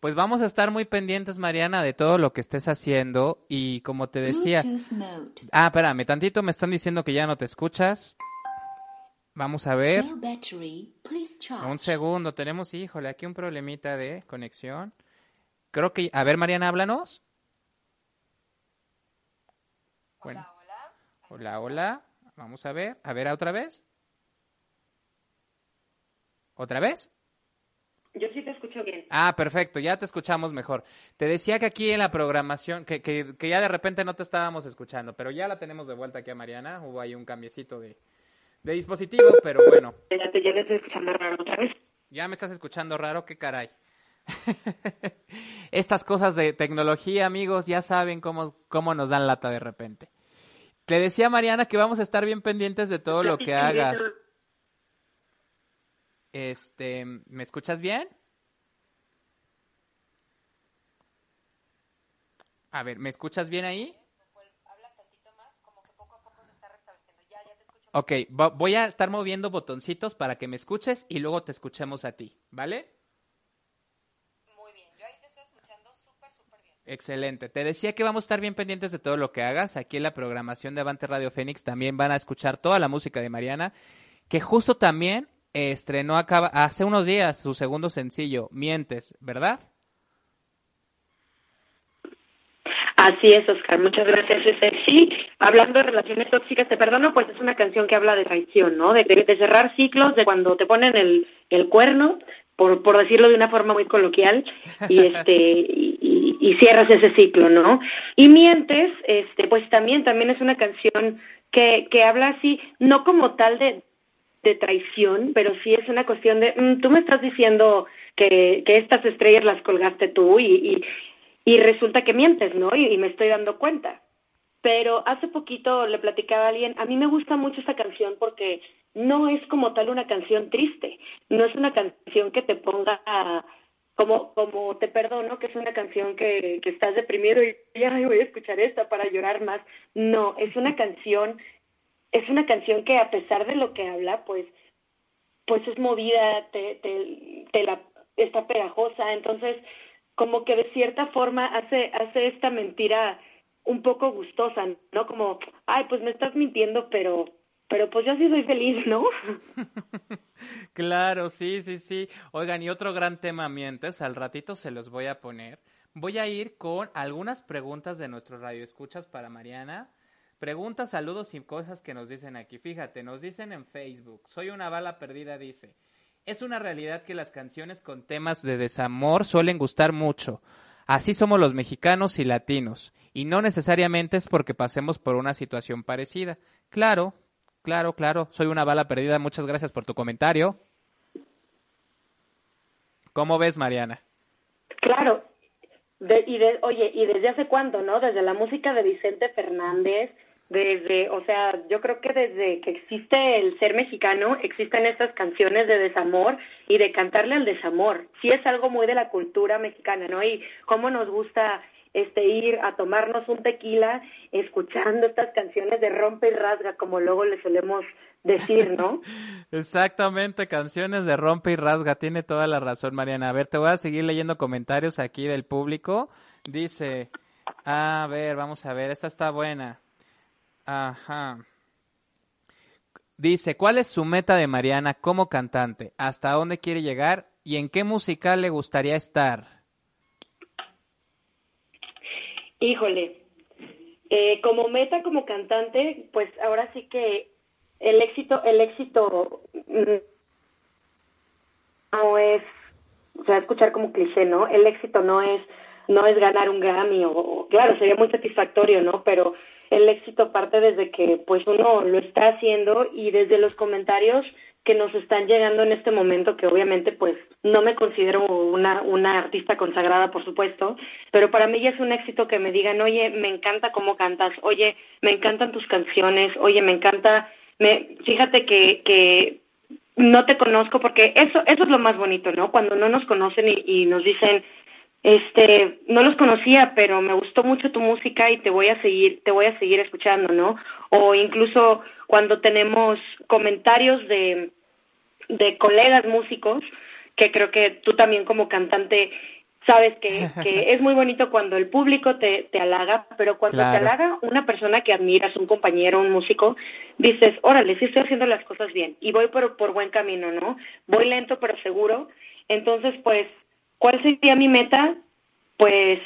Pues vamos a estar muy pendientes, Mariana, de todo lo que estés haciendo. Y como te decía... Ah, espérame, tantito me están diciendo que ya no te escuchas. Vamos a ver. Un segundo, tenemos, híjole, aquí un problemita de conexión. Creo que, a ver, Mariana, háblanos. Bueno. Hola, hola. Vamos a ver, a ver, otra vez. ¿Otra vez? Yo sí te escucho bien. Ah, perfecto, ya te escuchamos mejor. Te decía que aquí en la programación, que, que, que ya de repente no te estábamos escuchando, pero ya la tenemos de vuelta aquí a Mariana. Hubo ahí un cambiecito de, de dispositivo, pero bueno. Ya te ya le estoy escuchando raro otra vez. Ya me estás escuchando raro, qué caray. Estas cosas de tecnología, amigos, ya saben cómo, cómo nos dan lata de repente. Te decía Mariana que vamos a estar bien pendientes de todo lo que hagas. Este, ¿me escuchas bien? A ver, ¿me escuchas bien ahí? Ok, vo- voy a estar moviendo botoncitos para que me escuches y luego te escuchemos a ti, ¿vale? Excelente. Te decía que vamos a estar bien pendientes de todo lo que hagas. Aquí en la programación de Avante Radio Fénix también van a escuchar toda la música de Mariana, que justo también estrenó acaba, hace unos días su segundo sencillo, Mientes, ¿verdad? Así es, Oscar, muchas gracias. Este, sí, hablando de relaciones tóxicas, te perdono, pues es una canción que habla de traición, ¿no? De, de- de cerrar ciclos, de cuando te ponen el, el cuerno, por, por decirlo de una forma muy coloquial, y este y, y- y cierras ese ciclo, ¿no? Y mientes, este, pues también, también es una canción que, que habla así, no como tal de, de traición, pero sí es una cuestión de, mm, tú me estás diciendo que, estas estrellas las colgaste tú y, y, resulta que mientes, ¿no? Y, me estoy dando cuenta. Pero hace poquito le platicaba a alguien, a mí me gusta mucho esta canción porque no es como tal una canción triste, no es una canción que te ponga como como te perdono, que es una canción que, que estás deprimido y ya voy a escuchar esta para llorar más. No, es una canción es una canción que a pesar de lo que habla, pues pues es movida, te, te, te la está pegajosa, entonces como que de cierta forma hace hace esta mentira un poco gustosa, ¿no? Como, ay, pues me estás mintiendo, pero pero pues yo sí soy feliz, ¿no? Claro, sí, sí, sí. Oigan, y otro gran tema mientes, al ratito se los voy a poner, voy a ir con algunas preguntas de nuestros radioescuchas para Mariana. Preguntas, saludos y cosas que nos dicen aquí. Fíjate, nos dicen en Facebook. Soy una bala perdida, dice. Es una realidad que las canciones con temas de desamor suelen gustar mucho. Así somos los mexicanos y latinos. Y no necesariamente es porque pasemos por una situación parecida. Claro, claro, claro. Soy una bala perdida. Muchas gracias por tu comentario. ¿Cómo ves, Mariana? Claro. De- y de, oye, ¿y desde hace cuándo, no? Desde la música de Vicente Fernández, desde, o sea, yo creo que desde que existe el ser mexicano, existen estas canciones de desamor y de cantarle al desamor. Sí es algo muy de la cultura mexicana, ¿no? Y cómo nos gusta este ir a tomarnos un tequila escuchando estas canciones de rompe y rasga, como luego le solemos decir, ¿no? Exactamente, canciones de rompe y rasga. Tiene toda la razón, Mariana. A ver, te voy a seguir leyendo comentarios aquí del público. Dice, a ver, vamos a ver, esta está buena. Ajá. Dice, ¿cuál es su meta de Mariana como cantante? ¿Hasta dónde quiere llegar? ¿Y en qué musical le gustaría estar? Híjole, eh, como meta, como cantante, pues ahora sí que el éxito, el éxito mm, no es, o sea, escuchar como cliché, ¿no? El éxito no es, no es ganar un Grammy o, o- claro, sería muy satisfactorio, ¿no? Pero el éxito parte desde que, pues, uno lo está haciendo y desde los comentarios que nos están llegando en este momento, que obviamente pues no me considero una, una artista consagrada, por supuesto, pero para mí ya es un éxito que me digan, oye, me encanta cómo cantas, oye, me encantan tus canciones, oye, me encanta, me, fíjate que, que no te conozco, porque eso, eso es lo más bonito, ¿no? Cuando no nos conocen y, y nos dicen, este, no los conocía, pero me gustó mucho tu música y te voy a seguir, te voy a seguir escuchando, ¿no? O incluso cuando tenemos comentarios de, de colegas músicos, que creo que tú también como cantante sabes que, que es muy bonito cuando el público te, te halaga, pero cuando Claro. te halaga una persona que admiras, un compañero, un músico, dices, órale, sí estoy haciendo las cosas bien y voy por, por buen camino, ¿no? Voy lento pero seguro. Entonces, pues, ¿cuál sería mi meta? Pues,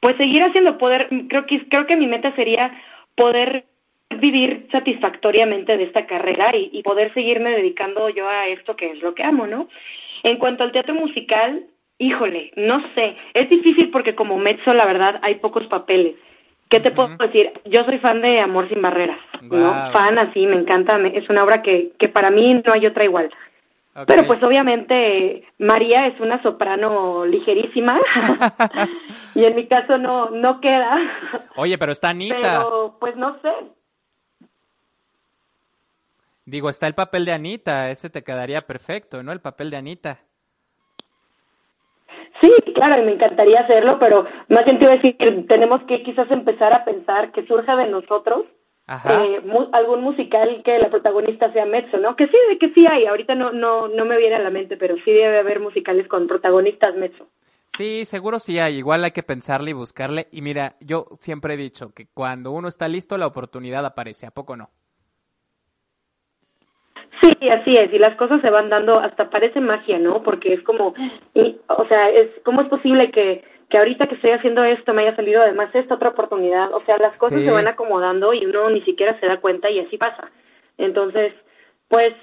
pues seguir haciendo, poder, creo que, creo que mi meta sería poder vivir satisfactoriamente de esta carrera y, y poder seguirme dedicando yo a esto que es lo que amo, ¿no? En cuanto al teatro musical, híjole, no sé, es difícil porque como mezzo, la verdad, hay pocos papeles. ¿Qué te puedo decir? Yo soy fan de Amor sin Barreras, ¿no? Fan así, me encanta, me- es una obra que, que para mí no hay otra igual. Pero pues obviamente María es una soprano ligerísima y en mi caso no no queda. Oye, pero está Anita. Pero pues no sé. Digo, está el papel de Anita. Ese te quedaría perfecto, ¿no? El papel de Anita. Sí, claro, y me encantaría hacerlo, pero más bien te iba a decir que tenemos que quizás empezar a pensar que surja de nosotros. Eh, mu- algún musical que la protagonista sea Mezzo, ¿no? Que sí, que sí hay, ahorita no no no me viene a la mente, pero sí debe haber musicales con protagonistas Mezzo. Sí, seguro sí hay. Igual hay que pensarle y buscarle. Y mira, yo siempre he dicho que cuando uno está listo, la oportunidad aparece. ¿A poco no? Sí, así es, y las cosas se van dando, hasta parece magia, ¿no? Porque es como, y, o sea, es ¿cómo es posible que, que ahorita que estoy haciendo esto me haya salido además esta otra oportunidad? O sea, las cosas Sí. se van acomodando y uno ni siquiera se da cuenta y así pasa. Entonces, pues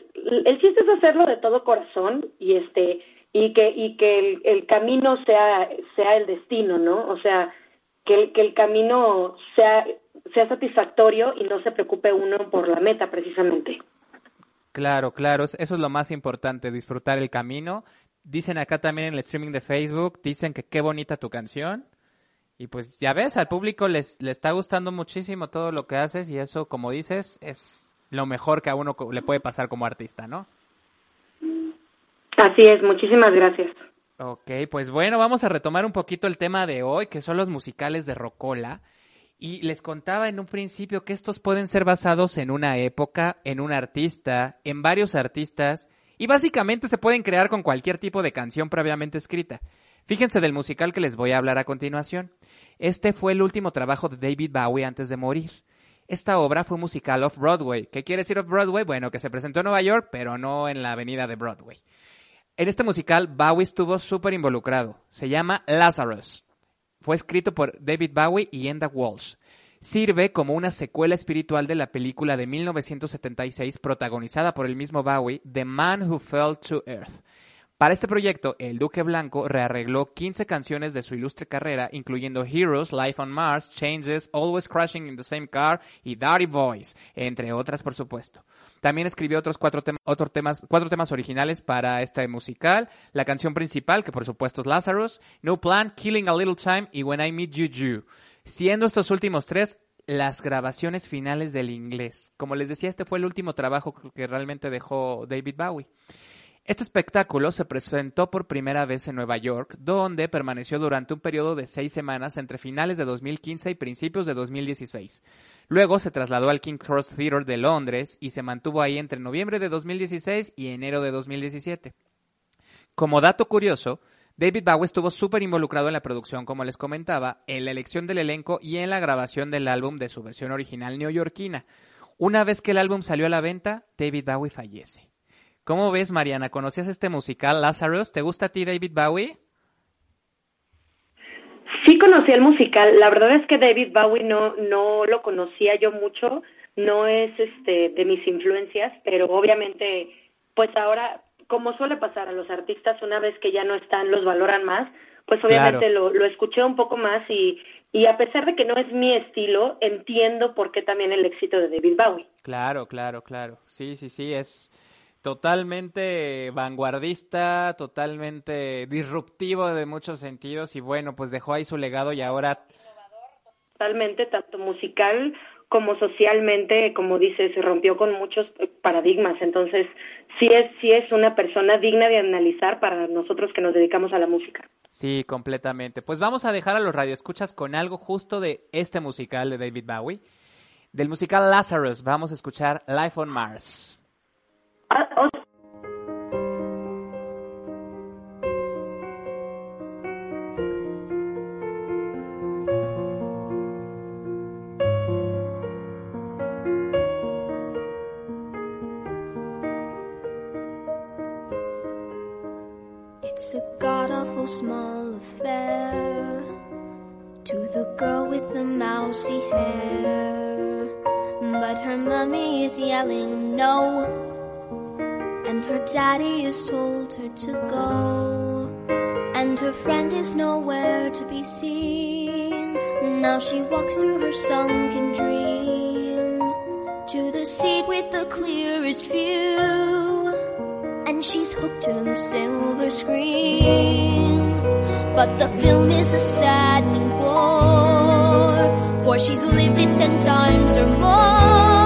el chiste es hacerlo de todo corazón y este y que y que el, el camino sea sea el destino, ¿no? O sea, que el, que el camino sea sea satisfactorio y no se preocupe uno por la meta precisamente. Claro, claro. es- Eso es lo más importante, disfrutar el camino. Dicen acá también en el streaming de Facebook, dicen que qué bonita tu canción. Y pues ya ves, al público les, le está gustando muchísimo todo lo que haces y eso, como dices, es lo mejor que a uno le puede pasar como artista, ¿no? Así es, muchísimas gracias. Ok, pues bueno, vamos a retomar un poquito el tema de hoy, que son los musicales de Rocola. Y les contaba en un principio que estos pueden ser basados en una época, en un artista, en varios artistas, y básicamente se pueden crear con cualquier tipo de canción previamente escrita. Fíjense del musical que les voy a hablar a continuación. Este fue el último trabajo de David Bowie antes de morir. Esta obra fue musical off-Broadway. ¿Qué quiere decir off-Broadway? Bueno, que se presentó en Nueva York, pero no en la avenida de Broadway. En este musical, Bowie estuvo súper involucrado. Se llama Lazarus. Fue escrito por David Bowie y Enda Walsh. Sirve como una secuela espiritual de la película de 1976 protagonizada por el mismo Bowie, The Man Who Fell to Earth. Para este proyecto, el Duque Blanco rearregló 15 canciones de su ilustre carrera, incluyendo Heroes, Life on Mars, Changes, Always Crashing in the Same Car y Dirty Boys, entre otras, por supuesto. También escribió otros cuatro, tem- otros temas, cuatro temas originales para este musical, la canción principal, que por supuesto es Lazarus, No Plan, Killing a Little Time y When I Meet You You, siendo estos últimos tres las grabaciones finales del inglés. Como les decía, este fue el último trabajo que realmente dejó David Bowie. Este espectáculo se presentó por primera vez en Nueva York, donde permaneció durante un periodo de seis semanas entre finales de 2015 y principios de 2016. Luego se trasladó al King Cross Theatre de Londres y se mantuvo ahí entre noviembre de 2016 y enero de 2017. Como dato curioso, David Bowie estuvo súper involucrado en la producción, como les comentaba, en la elección del elenco y en la grabación del álbum de su versión original neoyorquina. Una vez que el álbum salió a la venta, David Bowie fallece. ¿Cómo ves, Mariana? ¿Conocías este musical Lazarus? ¿Te gusta a ti David Bowie? Sí conocí el musical. La verdad es que David Bowie no, no lo conocía yo mucho. No es este de mis influencias, pero obviamente, pues ahora, como suele pasar a los artistas, una vez que ya no están, los valoran más. Pues obviamente lo, lo escuché un poco más y, y a pesar de que no es mi estilo, entiendo por qué también el éxito de David Bowie. Claro, claro, claro. Sí, sí, sí, es totalmente vanguardista, totalmente disruptivo de muchos sentidos y bueno, pues dejó ahí su legado y ahora totalmente, tanto musical como socialmente, como dices, se rompió con muchos paradigmas. Entonces, sí es, sí es una persona digna de analizar para nosotros que nos dedicamos a la música. Sí, completamente. Pues vamos a dejar a los radioescuchas con algo justo de este musical de David Bowie. Del musical Lazarus vamos a escuchar Life on Mars. Ah, o- yelling no, and her daddy has told her to go. And her friend is nowhere to be seen. Now she walks through her sunken dream to the seat with the clearest view and she's hooked to the silver screen. But the film is a saddening bore, for she's lived it ten times or more.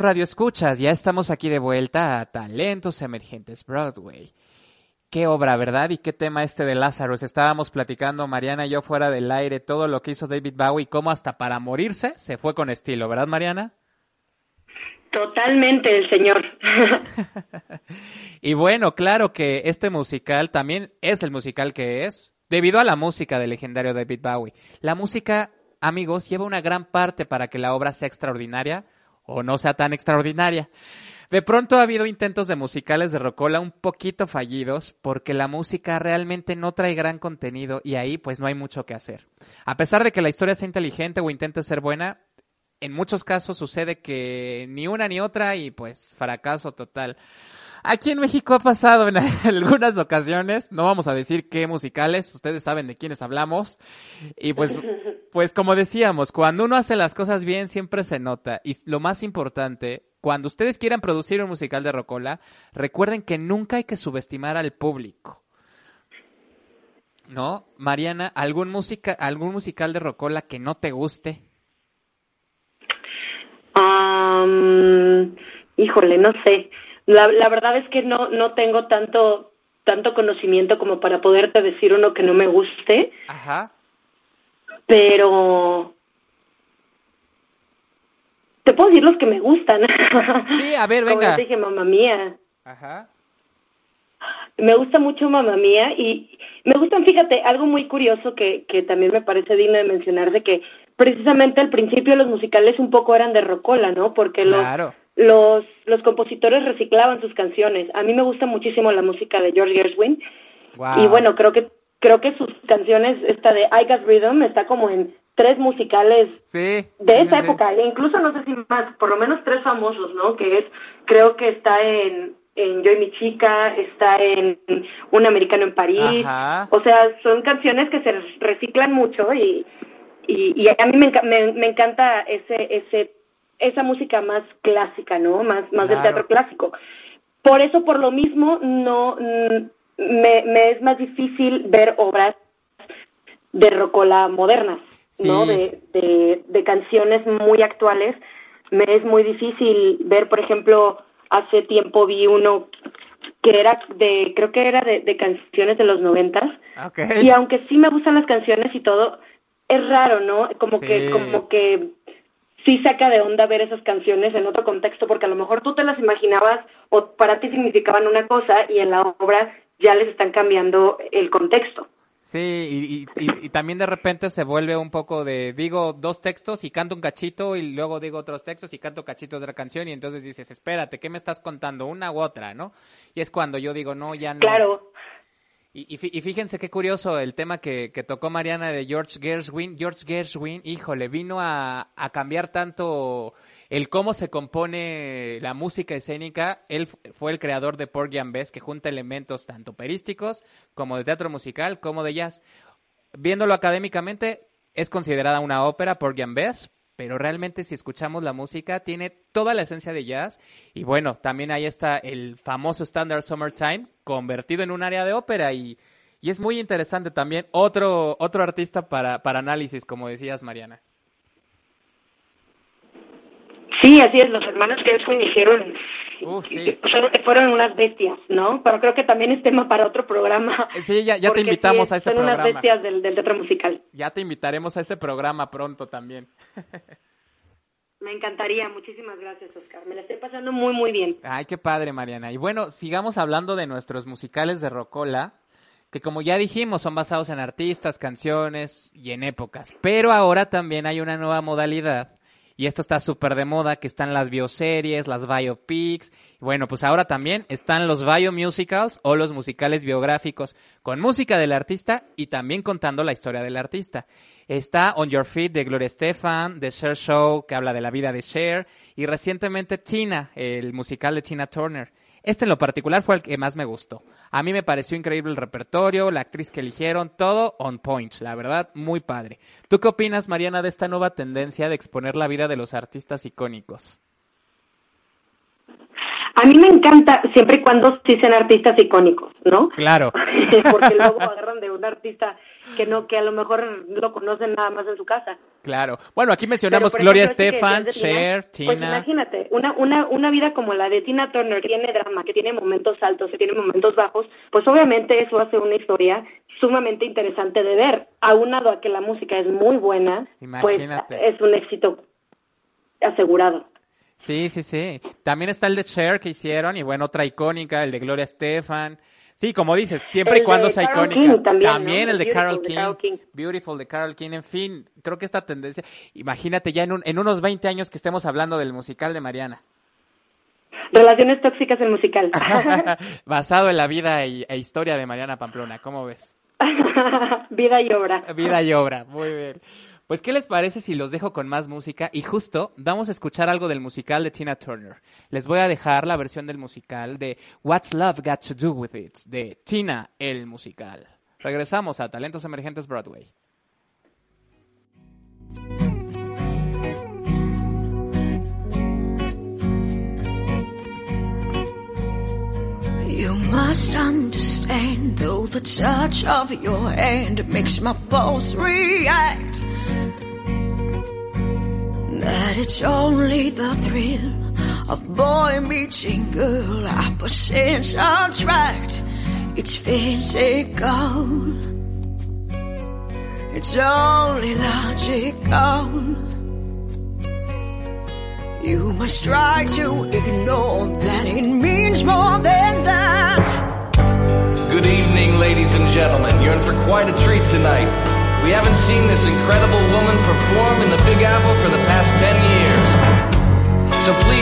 Radio Escuchas, ya estamos aquí de vuelta a Talentos Emergentes Broadway. Qué obra, ¿verdad? Y qué tema este de Lazarus. Estábamos platicando, Mariana y yo fuera del aire, todo lo que hizo David Bowie, cómo hasta para morirse se fue con estilo, ¿verdad, Mariana? Totalmente el señor. Y bueno, claro que este musical también es el musical que es, debido a la música del legendario David Bowie. La música, amigos, lleva una gran parte para que la obra sea extraordinaria o no sea tan extraordinaria. De pronto ha habido intentos de musicales de Rocola un poquito fallidos porque la música realmente no trae gran contenido y ahí pues no hay mucho que hacer. A pesar de que la historia sea inteligente o intente ser buena, en muchos casos sucede que ni una ni otra y pues fracaso total. Aquí en México ha pasado en algunas ocasiones, no vamos a decir qué musicales, ustedes saben de quiénes hablamos. Y pues, pues como decíamos, cuando uno hace las cosas bien siempre se nota. Y lo más importante, cuando ustedes quieran producir un musical de Rocola, recuerden que nunca hay que subestimar al público. ¿No? Mariana, ¿algún, música, algún musical de Rocola que no te guste? Am, híjole, no sé. La, la verdad es que no, no tengo tanto, tanto conocimiento como para poderte decir uno que no me guste, Ajá. pero te puedo decir los que me gustan. Sí, a ver, Como venga. te dije, mamá mía. Ajá. Me gusta mucho Mamma Mía y me gustan, fíjate, algo muy curioso que, que también me parece digno de mencionar, de que precisamente al principio los musicales un poco eran de rocola, ¿no? Porque los, Claro. Los, los compositores reciclaban sus canciones. A mí me gusta muchísimo la música de George Gershwin Wow. y bueno, creo que creo que sus canciones, esta de I Got Rhythm, está como en tres musicales Sí. de esa sí, época, e incluso no sé si más, por lo menos tres famosos, ¿no? Que es, creo que está en, en Yo y mi chica, está en Un americano en París, Ajá. o sea, son canciones que se reciclan mucho y, y, y a mí me, me, me encanta ese, ese, esa música más clásica, ¿no? Más, más del teatro clásico. Por eso, por lo mismo, no, mm, me, me es más difícil ver obras de rocola modernas, ¿no? De, de, de canciones muy actuales. Me es muy difícil ver, por ejemplo, hace tiempo vi uno que era de, creo que era de, de canciones de los noventas, Ok. y aunque sí me gustan las canciones y todo, es raro, ¿no? Como Sí. que, como que sí saca de onda ver esas canciones en otro contexto, porque a lo mejor tú te las imaginabas o para ti significaban una cosa y en la obra ya les están cambiando el contexto. Sí, y, y- y- y también de repente se vuelve un poco de, digo dos textos y canto un cachito y luego digo otros textos y canto cachito de otra canción y entonces dices, espérate, ¿qué me estás contando? Una u otra, ¿no? Y es cuando yo digo, no, ya no. Claro, Y, y fí- y fíjense qué curioso el tema que, tocó Mariana de George Gershwin. George Gershwin, híjole, vino a, a cambiar tanto el cómo se compone la música escénica. Él fu- fue el creador de Porgy and Bess, que junta elementos tanto operísticos como de teatro musical, como de jazz. Viéndolo académicamente, es considerada una ópera, Porgy and Bess, pero realmente si escuchamos la música tiene toda la esencia de jazz y bueno, también ahí está el famoso Standard Summertime convertido en un área de ópera y, y es muy interesante también otro otro artista para, para análisis, como decías Mariana. sí, así es, los hermanos Gershwin hicieron, Sí. son- fueron unas bestias, ¿no? Pero creo que también es tema para otro programa. Sí, ya, ya te invitamos sí, a ese son unas programa. bestias del, del teatro musical. Ya te invitaremos a ese programa pronto también. Me encantaría, muchísimas gracias, Oscar. Me la estoy pasando muy, muy bien. Ay, qué padre, Mariana. Y bueno, sigamos hablando de nuestros musicales de Rocola, que como ya dijimos, son basados en artistas, canciones y en épocas. Pero ahora también hay una nueva modalidad, y esto está súper de moda, que están las bioseries, las biopics. Bueno, pues ahora también están los biomusicals o los musicales biográficos, con música del artista y también contando la historia del artista. Está On Your Feet de Gloria Estefan, The Cher Show, que habla de la vida de Cher, y recientemente Tina, el musical de Tina Turner. Este en lo particular fue el que más me gustó. A mí me pareció increíble el repertorio, la actriz que eligieron, todo on point, la verdad, muy padre. ¿Tú qué opinas, Mariana, de esta nueva tendencia de exponer la vida de los artistas icónicos? A mí me encanta siempre y cuando sí sean artistas icónicos, ¿no? Claro. Porque luego agarran de un artista que no, que a lo mejor lo conocen nada más en su casa. Claro. Bueno, aquí mencionamos Gloria este Estefan, Tina, Cher, Pues Tina. imagínate, una, una, una vida como la de Tina Turner, que tiene drama, que tiene momentos altos, que tiene momentos bajos, pues obviamente eso hace una historia sumamente interesante de ver. Aunado a que la música es muy buena, Imagínate. pues es un éxito asegurado. Sí, sí, sí. También está el de Cher que hicieron y bueno, otra icónica, el de Gloria Estefan. Sí, como dices, siempre El y cuando sea icónica. También, ¿no? el de Carol de King. Beautiful de Carol King. En fin, creo que esta tendencia. Imagínate ya en, un- en unos 20 años que estemos hablando del musical de Mariana. Relaciones tóxicas el musical. Basado en la vida y- e historia de Mariana Pamplona. ¿Cómo ves? Vida y obra. Vida y obra, muy bien. Pues, ¿qué les parece si los dejo con más música? Y justo vamos a escuchar algo del musical de Tina Turner. Les voy a dejar la versión del musical de What's Love Got to Do With It, de Tina el musical. Regresamos a Talentos Emergentes Broadway. You must understand, though the touch of your hand makes my react, that it's only the thrill of boy meeting girl opposites attract. It's physical, it's only logical. You must try to ignore that it means more than that. Good evening, ladies and gentlemen. You're in for quite a treat tonight. We haven't seen this incredible woman So please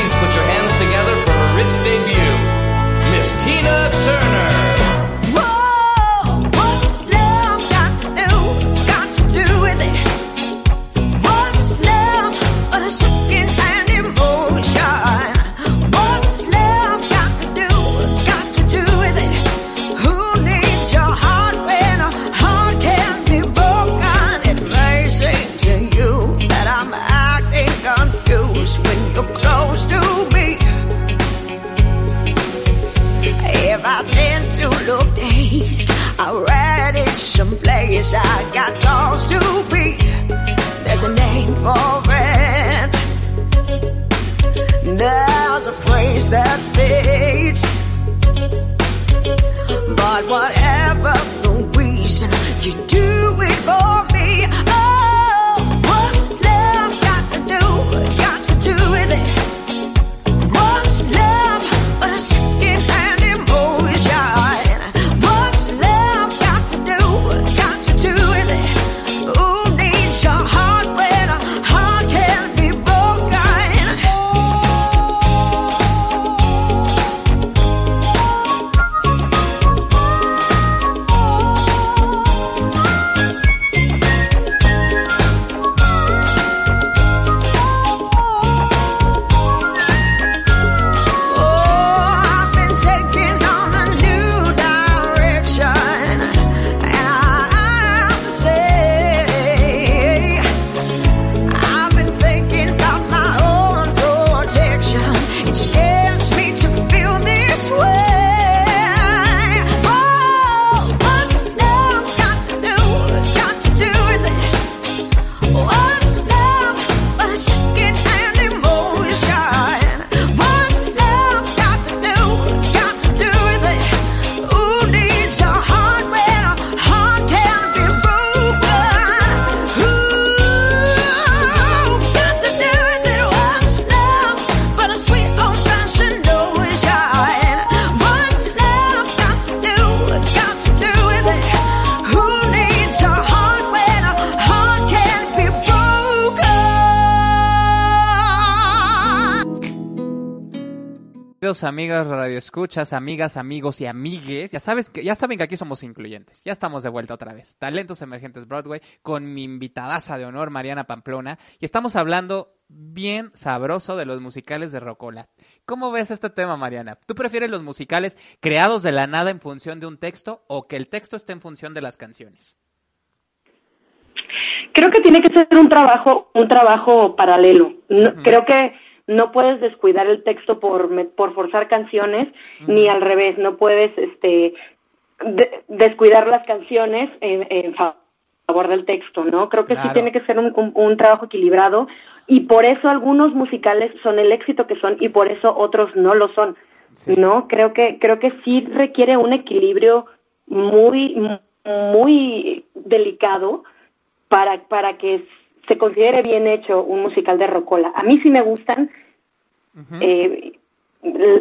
Amigos radioescuchas, amigas, amigos y amigues, ya sabes que ya saben que aquí somos incluyentes. Ya estamos de vuelta otra vez. Talentos Emergentes Broadway con mi invitadaza de honor Mariana Pamplona y estamos hablando bien sabroso de los musicales de Rocola. ¿Cómo ves este tema, Mariana? ¿Tú prefieres los musicales creados de la nada en función de un texto o que el texto esté en función de las canciones? creo que tiene que ser un trabajo un trabajo paralelo No- creo que no puedes descuidar el texto por por forzar canciones ni al revés no puedes este de- descuidar las canciones en, en favor aborda el texto, ¿no? Creo que sí tiene que ser un, un- un trabajo equilibrado y por eso algunos musicales son el éxito que son y por eso otros no lo son, Sí. ¿no? Creo que creo que sí requiere un equilibrio muy muy delicado para para que se considere bien hecho un musical de Rocola. A mí sí me gustan eh,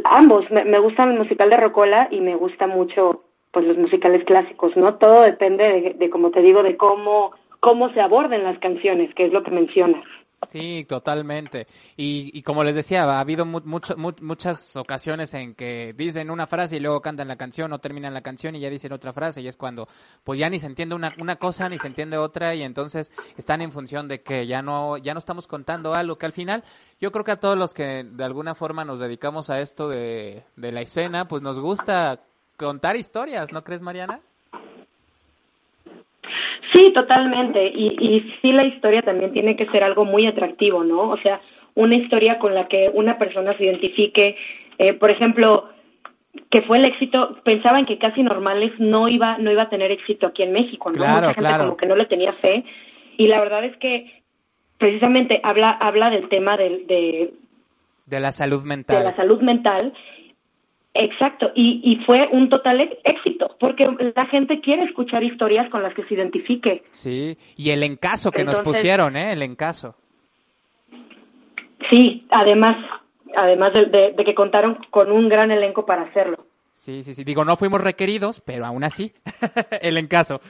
ambos, me, me gusta el musical de Rocola y me gusta mucho pues los musicales clásicos, ¿no? Todo depende de, de como te digo, de cómo cómo se aborden las canciones, que es lo que mencionas. Sí, totalmente. Y, y como les decía, ha habido mu- mucho- mu- muchas ocasiones en que dicen una frase y luego cantan la canción o terminan la canción y ya dicen otra frase y es cuando pues ya ni se entiende una, una cosa ni se entiende otra y entonces están en función de que ya no ya no estamos contando algo que al final yo creo que a todos los que de alguna forma nos dedicamos a esto de, de la escena pues nos gusta contar historias, ¿no crees Mariana? Sí, totalmente. Y, y sí, la historia también tiene que ser algo muy atractivo, ¿no? O sea, una historia con la que una persona se identifique. Eh, por ejemplo, que fue el éxito, pensaban que casi normales no iba, no iba a tener éxito aquí en México, ¿no? Claro, Mucha gente claro. como que no le tenía fe. Y la verdad es que precisamente habla, habla del tema del, de, De la salud de mental. la salud mental. Exacto, y, y fue un total éxito, porque la gente quiere escuchar historias con las que se identifique. Sí, y el encaso que nos pusieron, ¿eh? El encaso. Sí, además, además de, de- de que contaron con un gran elenco para hacerlo. Sí, sí, sí. Digo, no fuimos requeridos, pero aún así, el encaso.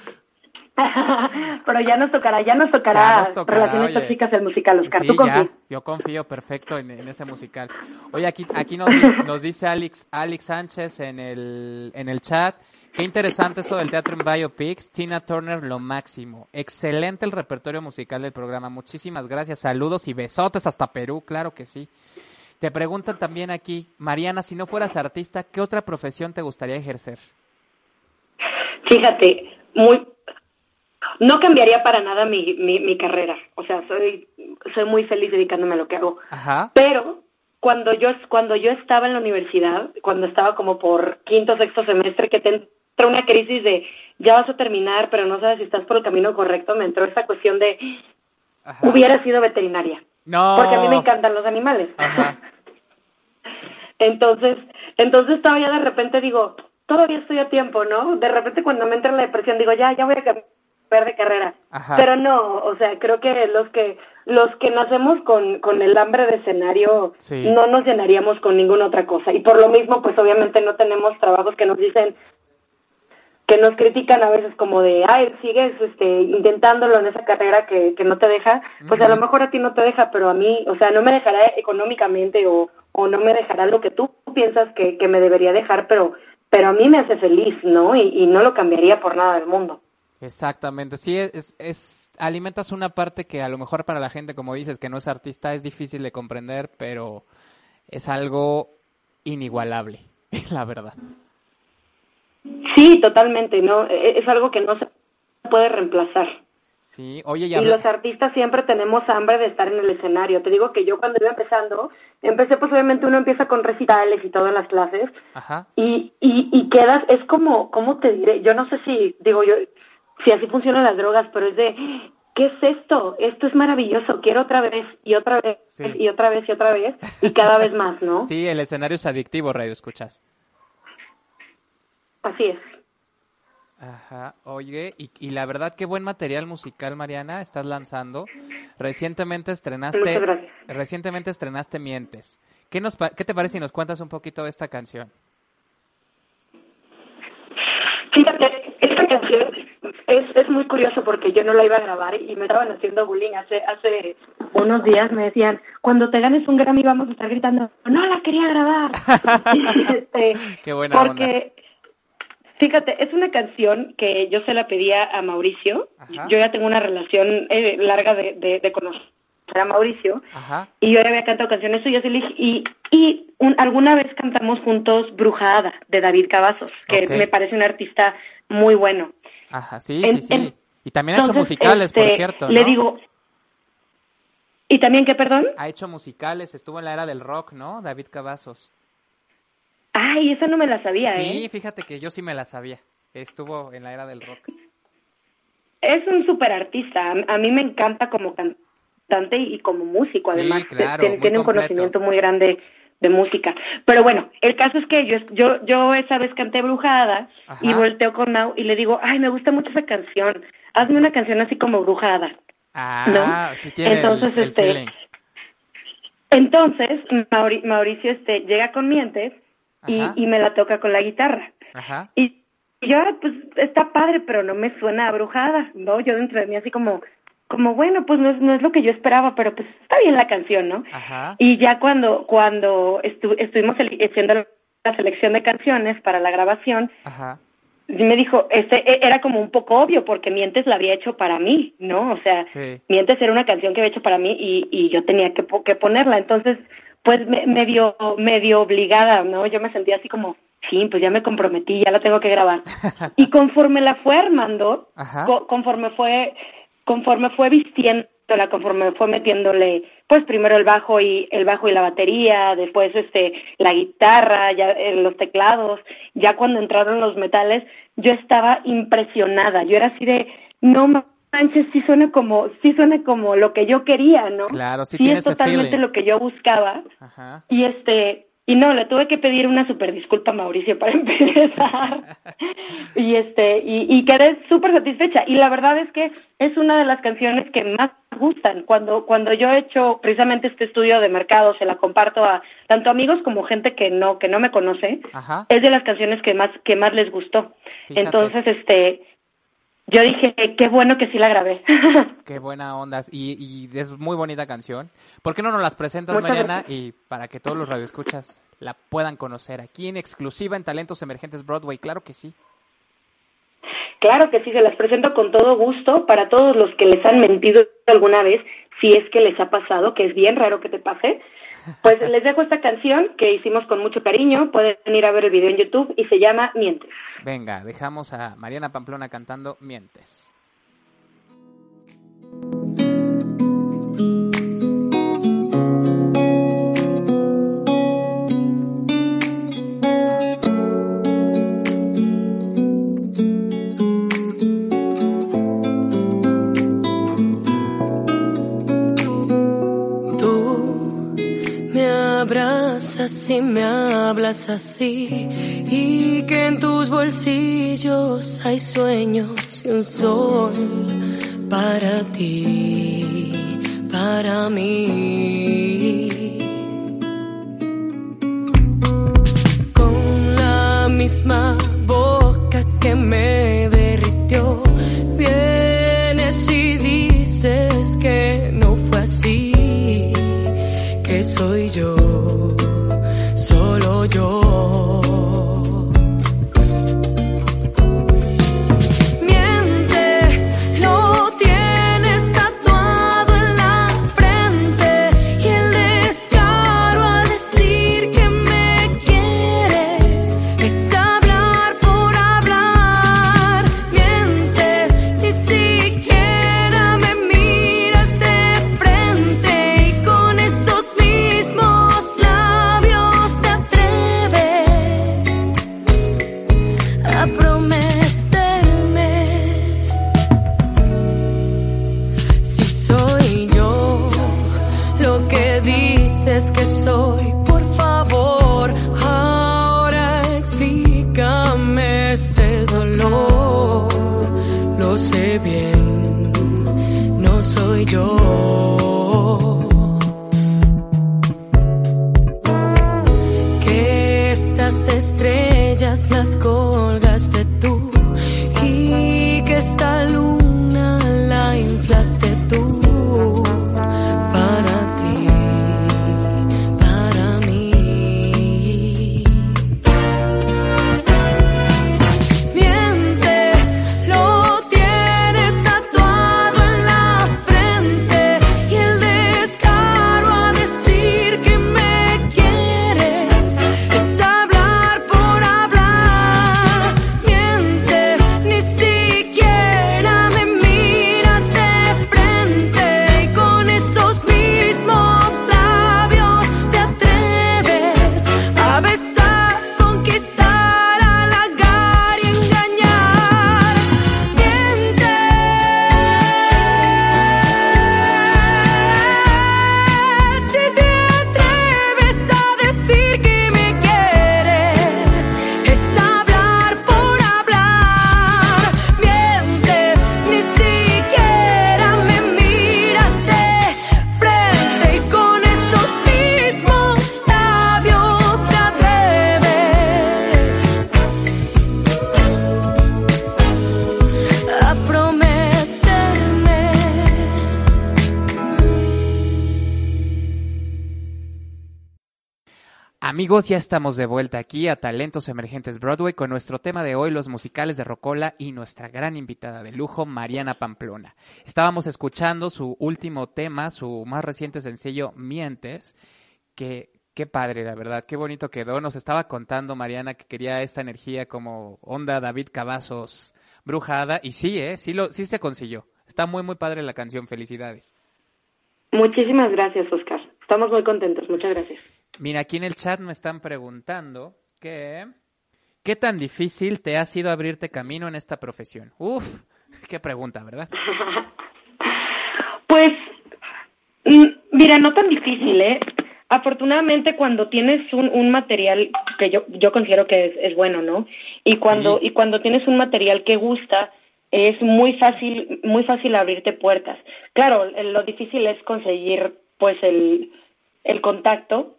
Pero ya nos tocará, ya nos tocará, Ya nos tocará, relaciones oye. tóxicas el musical, Oscar. Sí, Tú ya, yo confío perfecto en, en ese musical. Oye, aquí, aquí nos, nos dice Alex, Alex Sánchez en el, en el chat. Qué interesante eso del teatro en Biopics. Tina Turner, lo máximo. Excelente el repertorio musical del programa. Muchísimas gracias. Saludos y besotes hasta Perú, claro que sí. Te preguntan también aquí, Mariana, si no fueras artista, ¿qué otra profesión te gustaría ejercer? Fíjate, muy, no cambiaría para nada mi, mi, mi carrera. O sea, soy, soy muy feliz dedicándome a lo que hago. Ajá. Pero cuando yo cuando yo estaba en la universidad, cuando estaba como por quinto sexto semestre, que te entra una crisis de ya vas a terminar, pero no sabes si estás por el camino correcto, me entró esta cuestión de Ajá. hubiera sido veterinaria, No. porque a mí me encantan los animales. Ajá. Entonces, entonces estaba ya de repente digo, todavía estoy a tiempo, ¿no? De repente cuando me entra la depresión digo, ya, ya voy a cambiar de carrera. Ajá. Pero no, o sea, creo que los que los que nacemos con, con el hambre de escenario Sí. no nos llenaríamos con ninguna otra cosa. Y por lo mismo, pues obviamente no tenemos trabajos que nos dicen que nos critican a veces como de, ay, sigues este, intentándolo en esa carrera que, que no te deja, pues a lo mejor a ti no te deja, pero a mí, o sea, no me dejará económicamente o, o no me dejará lo que tú piensas que, que me debería dejar, pero, pero a mí me hace feliz, ¿no? Y, y no lo cambiaría por nada del mundo. Exactamente, sí, es, es, alimentas una parte que a lo mejor para la gente, como dices, que no es artista, es difícil de comprender, pero es algo inigualable, la verdad. Sí, totalmente, ¿no? E- Es algo que no se puede reemplazar. Sí, oye, y Y los artistas siempre tenemos hambre de estar en el escenario. Te digo que yo cuando iba empezando, empecé pues obviamente uno empieza con recitales y todo en las clases Ajá, y, y, y quedas, es como, ¿cómo te diré? Yo no sé si, digo yo, si así funcionan las drogas, pero es de, ¿qué es esto? Esto es maravilloso, quiero otra vez y otra vez Sí. y otra vez y otra vez y cada vez más, ¿no? sí, el escenario es adictivo, radio escuchas. Así es. Ajá, oye, y, y la verdad qué buen material musical, Mariana, estás lanzando. Recientemente estrenaste, Muchas gracias. recientemente estrenaste Mientes. ¿Qué nos, qué te parece si nos cuentas un poquito de esta canción? Fíjate, esta canción es, es muy curioso porque yo no la iba a grabar y me estaban haciendo bullying hace hace unos días. Me decían, cuando te ganes un Grammy vamos a estar gritando, no la quería grabar. Este, Qué buena porque, fíjate, es una canción que yo se la pedía a Mauricio. Ajá. Yo ya tengo una relación eh, larga de, de, de conocer a Mauricio. Ajá, Y yo ya había cantado canciones suyas y, le dije- y, y un- alguna vez cantamos juntos Brujada de David Cavazos, que me parece un artista muy bueno. Ajá, sí, En- sí, sí. en- y también ha hecho musicales, por este, cierto, Le digo, ¿y también qué, perdón? Ha hecho musicales, estuvo en la era del rock, ¿no? David Cavazos. Ay, esa no me la sabía, Sí, ¿eh? fíjate que yo sí me la sabía. Estuvo en la era del rock. es un super artista. A, mí me encanta como cantante y como músico, Sí, además. claro, tiene, un conocimiento muy grande de música. Pero bueno, el caso es que yo, yo, yo esa vez canté Brujada Ajá. y volteo con Mau y le digo, ay, me gusta mucho esa canción. Hazme una canción así como Brujada. Ah, ¿no? sí tiene el- Entonces, el, este, feeling. Entonces, Mauri- Mauricio este, llega con mientes y, y me la toca con la guitarra. Ajá. Y y yo, pues, está padre, pero no me suena a brujada, ¿no? Yo dentro de mí así como, como bueno, pues no es, no es lo que yo esperaba, pero pues está bien la canción, ¿no? Ajá. Y ya cuando, cuando estu- estuvimos haciendo la selección de canciones para la grabación, Ajá. me dijo, este e- era como un poco obvio porque Mientes la había hecho para mí, ¿no? O sea, Sí. Mientes era una canción que había hecho para mí y, y yo tenía que, que ponerla. Entonces, pues me, medio, medio obligada, ¿no? Yo me sentía así como, sí, pues ya me comprometí, ya la tengo que grabar. y conforme la fue armando, co- conforme fue, conforme fue vistiéndola, conforme fue metiéndole, pues primero el bajo y el bajo y la batería, después este la guitarra, ya eh, los teclados, ya cuando entraron los metales, yo estaba impresionada. Yo era así de, no manches, sí suena como, sí suena como lo que yo quería, ¿no? Claro, sí sí es totalmente feeling. lo que yo buscaba. Ajá. Y este, y no, le tuve que pedir una super disculpa a Mauricio para empezar. y este, y, y quedé súper satisfecha. Y la verdad es que es una de las canciones que más me gustan. Cuando, cuando yo he hecho precisamente este estudio de mercado, se la comparto a tanto amigos como gente que no, que no me conoce, Ajá. es de las canciones que más, que más les gustó. Fíjate. Entonces, este, yo dije, qué bueno que sí la grabé. Qué buena onda. Y, y es muy bonita canción. ¿Por qué no nos las presentas, Muchas gracias. Y para que todos los radioescuchas la puedan conocer aquí en exclusiva en Talentos Emergentes Broadway. Claro que sí. Claro que sí, se las presento con todo gusto para todos los que les han mentido alguna vez, si es que les ha pasado, que es bien raro que te pase. Pues les dejo esta canción que hicimos con mucho cariño, pueden ir a ver el video en YouTube y se llama Mientes. Venga, dejamos a Mariana Pamplona cantando Mientes. Y me hablas así y que en tus bolsillos hay sueños y un sol para ti, para mí. Con la misma boca que me Ya estamos de vuelta aquí a Talentos Emergentes Broadway con nuestro tema de hoy, los musicales de Rocola y nuestra gran invitada de lujo, Mariana Pamplona. Estábamos escuchando su último tema, su más reciente sencillo, Mientes, que qué padre, la verdad, qué bonito quedó. Nos estaba contando Mariana que quería esa energía como onda David Cavazos brujada y sí, ¿eh? Sí, lo, sí se consiguió. Está muy, muy padre la canción, felicidades. Muchísimas gracias, Oscar. Estamos muy contentos. Muchas gracias. Mira, aquí en el chat me están preguntando que ¿qué tan difícil te ha sido abrirte camino en esta profesión? Uf, qué pregunta, ¿verdad? Pues, mm, mira, no tan difícil, ¿eh? Afortunadamente cuando tienes un, un material que yo, yo considero que es, es bueno, ¿no? Y cuando, Sí. y cuando tienes un material que gusta, es muy fácil, muy fácil abrirte puertas. Claro, lo difícil es conseguir, pues, el, el contacto,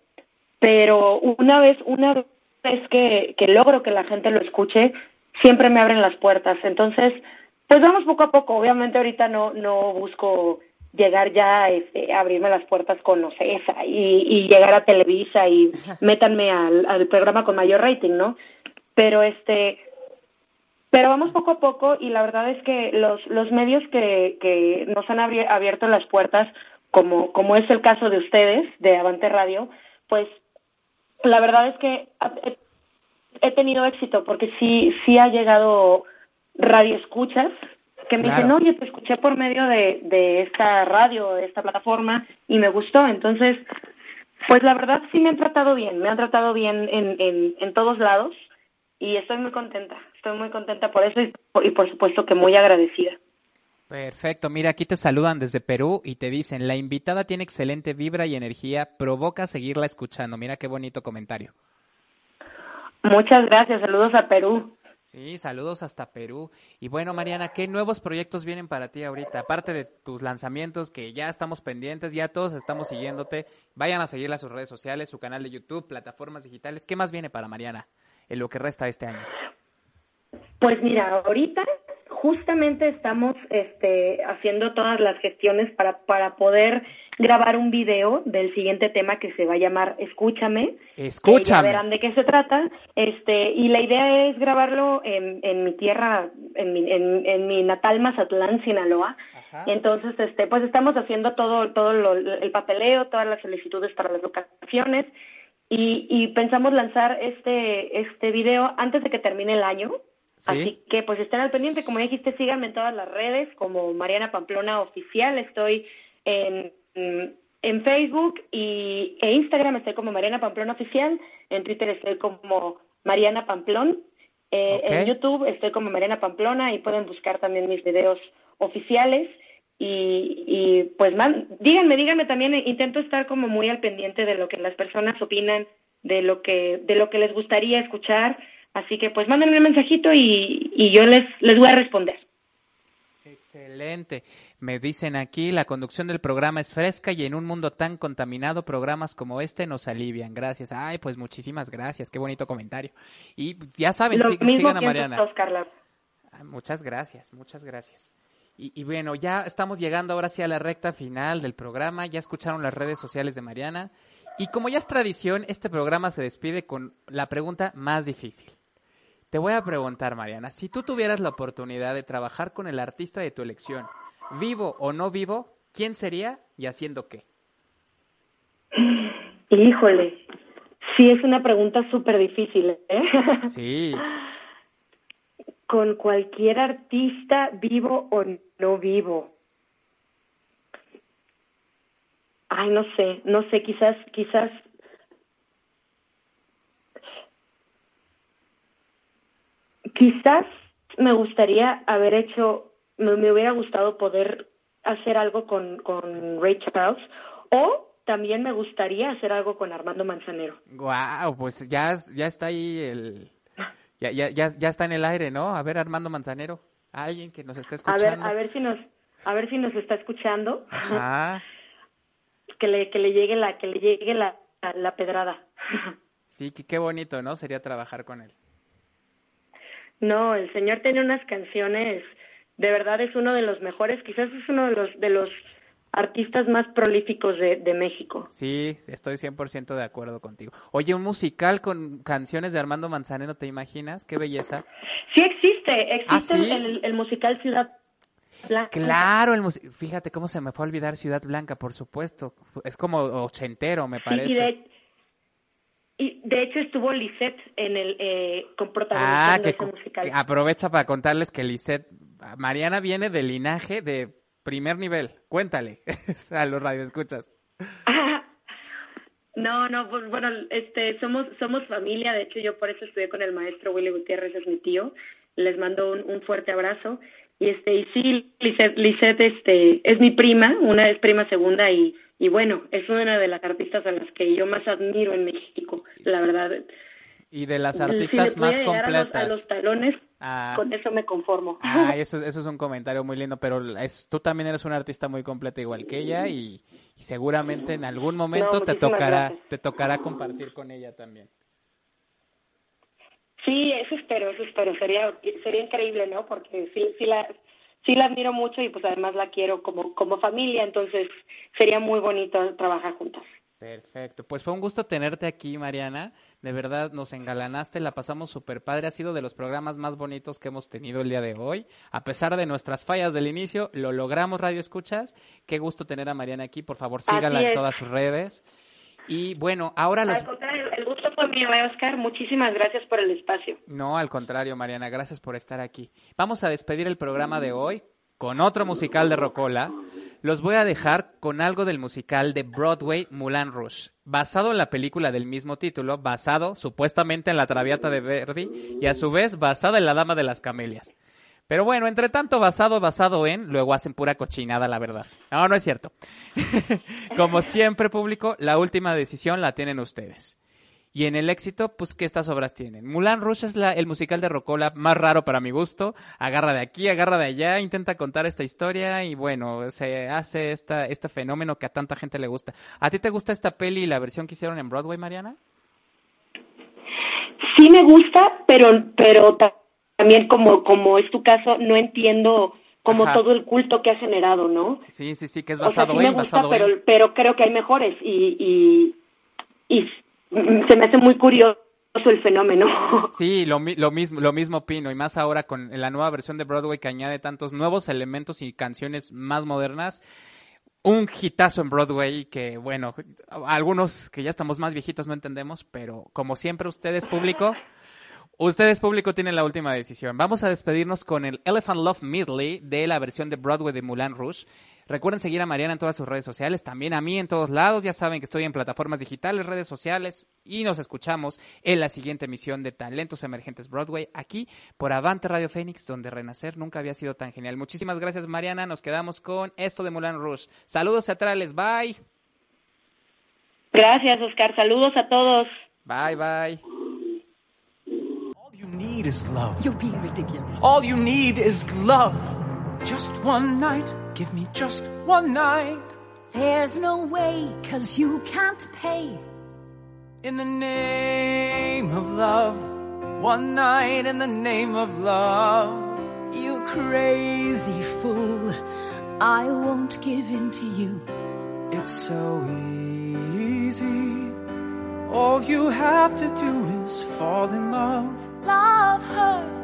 pero una vez, una vez que, que logro que la gente lo escuche, siempre me abren las puertas. Entonces, pues vamos poco a poco. Obviamente ahorita no, no busco llegar ya este, a abrirme las puertas con Ocesa y, y llegar a Televisa y métanme al, al programa con mayor rating, ¿no? Pero este, pero vamos poco a poco y la verdad es que los, los medios que, que nos han abierto las puertas, como, como es el caso de ustedes, de Avante Radio, pues la verdad es que he, tenido éxito porque sí, sí ha llegado radio escuchas que me Claro. dicen, oye, te escuché por medio de, de esta radio, de esta plataforma y me gustó. Entonces, pues la verdad sí me han tratado bien, me han tratado bien en, en, en todos lados y estoy muy contenta, estoy muy contenta por eso y por supuesto que muy agradecida. Perfecto, mira, aquí te saludan desde Perú y te dicen, la invitada tiene excelente vibra y energía, provoca seguirla escuchando. Mira qué bonito comentario. Muchas gracias, saludos a Perú. Sí, saludos hasta Perú. Y bueno, Mariana, ¿qué nuevos proyectos vienen para ti ahorita? Aparte de tus lanzamientos que ya estamos pendientes, ya todos estamos siguiéndote. Vayan a seguirla a sus redes sociales, su canal de YouTube, plataformas digitales. ¿Qué más viene para Mariana en lo que resta de este año? Pues mira, ahorita justamente estamos este, haciendo todas las gestiones para, para poder grabar un video del siguiente tema que se va a llamar Escúchame. Escúchame. verán de qué se trata. Este, y la idea es grabarlo en, en mi tierra, en mi, en, en mi natal Mazatlán, Sinaloa. Ajá. Entonces, este, pues estamos haciendo todo, todo lo- el papeleo, todas las solicitudes para las locaciones y, y pensamos lanzar este, este video antes de que termine el año. Sí. Así que pues estén al pendiente, como dijiste, síganme en todas las redes como Mariana Pamplona Oficial, estoy en, en Facebook y e Instagram estoy como Mariana Pamplona Oficial, en Twitter estoy como Mariana Pamplón, eh, en YouTube estoy como Mariana Pamplona. Y pueden buscar también mis videos oficiales. Y, y pues man, díganme, díganme también, intento estar como muy al pendiente de lo que las personas opinan, de lo que, de lo que les gustaría escuchar, así que pues mándenme un mensajito y, y yo les, les voy a responder. Excelente. Me dicen aquí, la conducción del programa es fresca y en un mundo tan contaminado, programas como este nos alivian. Gracias. Ay, pues muchísimas gracias. Qué bonito comentario. Y ya saben, Lo sig- mismo sigan a Mariana. Oscar, Ah, Muchas gracias, muchas gracias. Y, y bueno, ya estamos llegando ahora sí a la recta final del programa. Ya escucharon las redes sociales de Mariana. Y como ya es tradición, este programa se despide con la pregunta más difícil. Te voy a preguntar, Mariana, si tú tuvieras la oportunidad de trabajar con el artista de tu elección, vivo o no vivo, ¿quién sería y haciendo qué? Híjole, sí es una pregunta súper difícil, ¿eh? Sí, Con cualquier artista, vivo o no vivo. Ay, no sé, no sé, quizás, quizás. Quizás me gustaría haber hecho, me, me hubiera gustado poder hacer algo con, con Ray Charles o también me gustaría hacer algo con Armando Manzanero. wow, pues ya, ya está ahí el... Ya, ya, ya, ya está en el aire, ¿no? A ver, Armando Manzanero, alguien que nos esté A ver, escuchando. a ver si nos, a ver si nos está escuchando. Ajá. que le que le llegue la que le llegue la, la, la pedrada. Sí, que qué bonito, ¿no? Sería trabajar con él. no, el señor tiene unas canciones, de verdad es uno de los mejores, quizás es uno de los de los artistas más prolíficos de, de México. Sí, estoy 100% de acuerdo contigo. Oye, un musical con canciones de Armando Manzanero, ¿te imaginas? Qué belleza. Sí existe, existe ¿Ah, sí? el, el musical Ciudad Blanca. Claro, el musi- fíjate cómo se me fue a olvidar Ciudad Blanca, por supuesto. Es como ochentero, me Sí, parece. y, de, y de hecho estuvo Lisette en el eh, con Ah, que, musical. que aprovecha para contarles que Lisette, Mariana viene de linaje de primer nivel. Cuéntale a los radioescuchas. No, no, pues bueno, este, somos, somos familia, de hecho yo por eso estudié con el maestro Willy Gutiérrez, es mi tío, les mando un, un fuerte abrazo, y este, y sí, Lisette, este, es mi prima, una es prima segunda, y, y bueno, es una de las artistas a las que yo más admiro en México, la verdad. Y de las artistas más a los- completas. A los, talones, Ah. con eso me conformo. Ah, eso, eso es un comentario muy lindo, pero es, tú también eres una artista muy completa igual que ella y, y seguramente en algún momento te tocará, gracias. te tocará compartir con ella también. Sí, eso espero, eso espero. Sería, sería increíble, ¿no? Porque sí, sí la, sí la admiro mucho y pues además la quiero como, como familia, entonces sería muy bonito trabajar juntas. Perfecto, pues fue un gusto tenerte aquí, Mariana. De verdad nos engalanaste, la pasamos súper padre. Ha sido de los programas más bonitos que hemos tenido el día de hoy. A pesar de nuestras fallas del inicio, lo logramos, Radio Escuchas. Qué gusto tener a Mariana aquí. Por favor, sígala en todas sus redes. Y bueno, ahora los... Al contrario, el gusto fue mío, ¿eh, Oscar. Muchísimas gracias por el espacio. No, al contrario, Mariana, gracias por estar aquí. Vamos a despedir el programa de hoy con otro musical de Rocola. Los voy a dejar con algo del musical de Broadway Moulin Rouge, basado en la película del mismo título, basado supuestamente en la Traviata de Verdi y a su vez basada en la Dama de las Camelias. Pero bueno, entre tanto basado, basado en, luego hacen pura cochinada, la verdad. No, no es cierto. Como siempre, público, la última decisión la tienen ustedes. Y en el éxito, pues, ¿qué estas obras tienen? Moulin Rouge es la- el musical de Rocola más raro para mi gusto. Agarra de aquí, agarra de allá, intenta contar esta historia y bueno, se hace esta, este fenómeno que a tanta gente le gusta. ¿A ti te gusta esta peli y la versión que hicieron en Broadway, Mariana? Sí me gusta, pero, pero ta- también como, como es tu caso, no entiendo como Ajá. todo el culto que ha generado, ¿no? Sí, sí, sí, que es O sea, basado sí me en, gusta, basado pero, en. pero creo que hay mejores y, y, y se me hace muy curioso el fenómeno. Sí, lo, lo mismo, lo mismo opino, y más ahora con la nueva versión de Broadway que añade tantos nuevos elementos y canciones más modernas. Un hitazo en Broadway que, bueno, algunos que ya estamos más viejitos no entendemos, pero como siempre ustedes, público, ustedes, público, tienen la última decisión. Vamos a despedirnos con el Elephant Love Medley de la versión de Broadway de Moulin Rouge. Recuerden seguir a Mariana en todas sus redes sociales, también a mí en todos lados. Ya saben que estoy en plataformas digitales, redes sociales y nos escuchamos en la siguiente emisión de Talentos Emergentes Broadway aquí por Avante Radio Fénix, donde renacer nunca había sido tan genial. Muchísimas gracias, Mariana. Nos quedamos con esto de Moulin Rouge. Saludos teatrales. Bye. Gracias, Oscar. Saludos a todos. Bye, bye. All you need is love. You're being ridiculous. All you need is love. Just one night. Give me just one night. There's no way, cause you can't pay. In the name of love. One night in the name of love. You crazy fool. I won't give in to you. It's so easy. All you have to do is fall in love. Love hurts.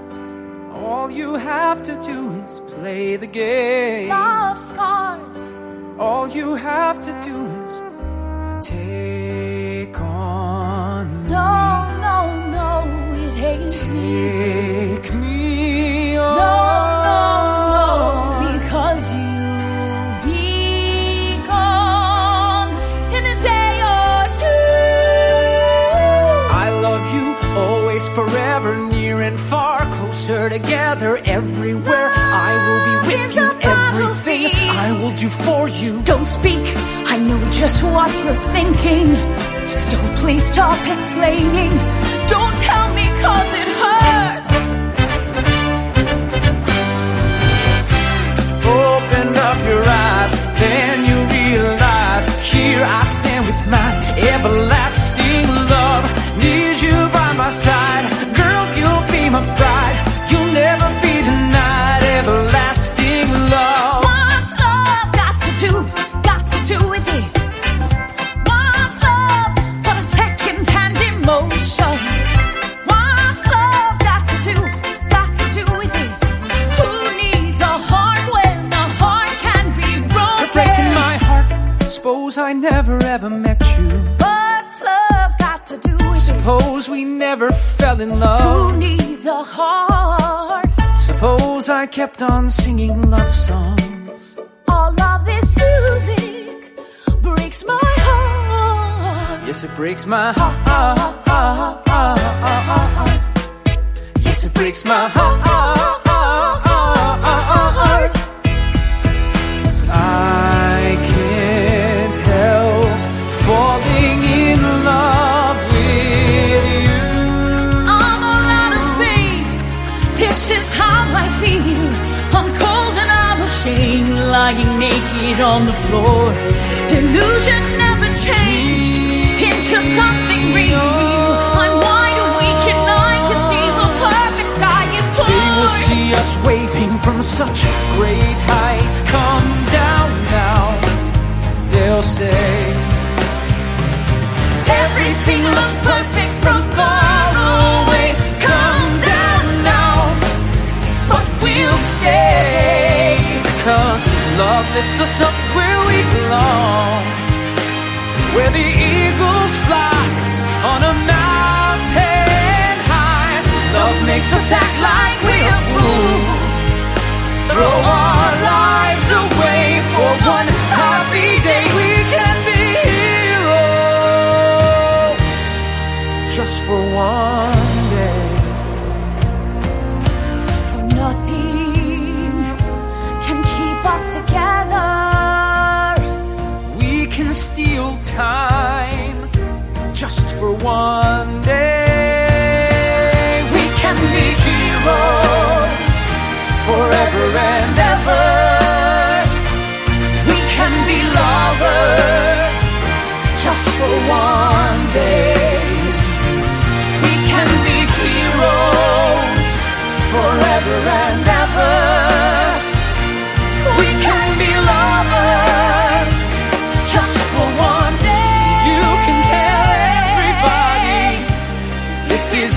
All you have to do is play the game. Love scars. All you have to do is take on No, no, no, it ain't me. Take me on. No, no, no, because you'll be gone in a day or two. I love you always, forever, near and far, closer together, everywhere. I will be with you, everything. I will do for you. Don't speak, I know just what you're thinking. So please stop explaining. Don't tell me cause it hurts. Open up your eyes, then you realize here I stand with my everlasting love. Need you by my side, girl, you'll be my bride. I never ever met you. What's love got to do with it? Suppose we never fell in love. Who needs a heart? Suppose I kept on singing love songs. All of this music breaks my heart. Yes, it breaks my heart. Yes, it breaks my heart. Lying naked on the floor. Illusion never changed into something real. I'm wide awake and I can see the perfect sky is They will see us waving from such great heights. Come down now, they'll say. Everything looks perfect lifts us up where we belong. Where the eagles fly on a mountain high. Love makes us act like we're fools. Throw our lives away for one happy day. We can be heroes just for one time just for one day. We can be heroes forever and ever. We can be lovers just for one day. We can be heroes forever and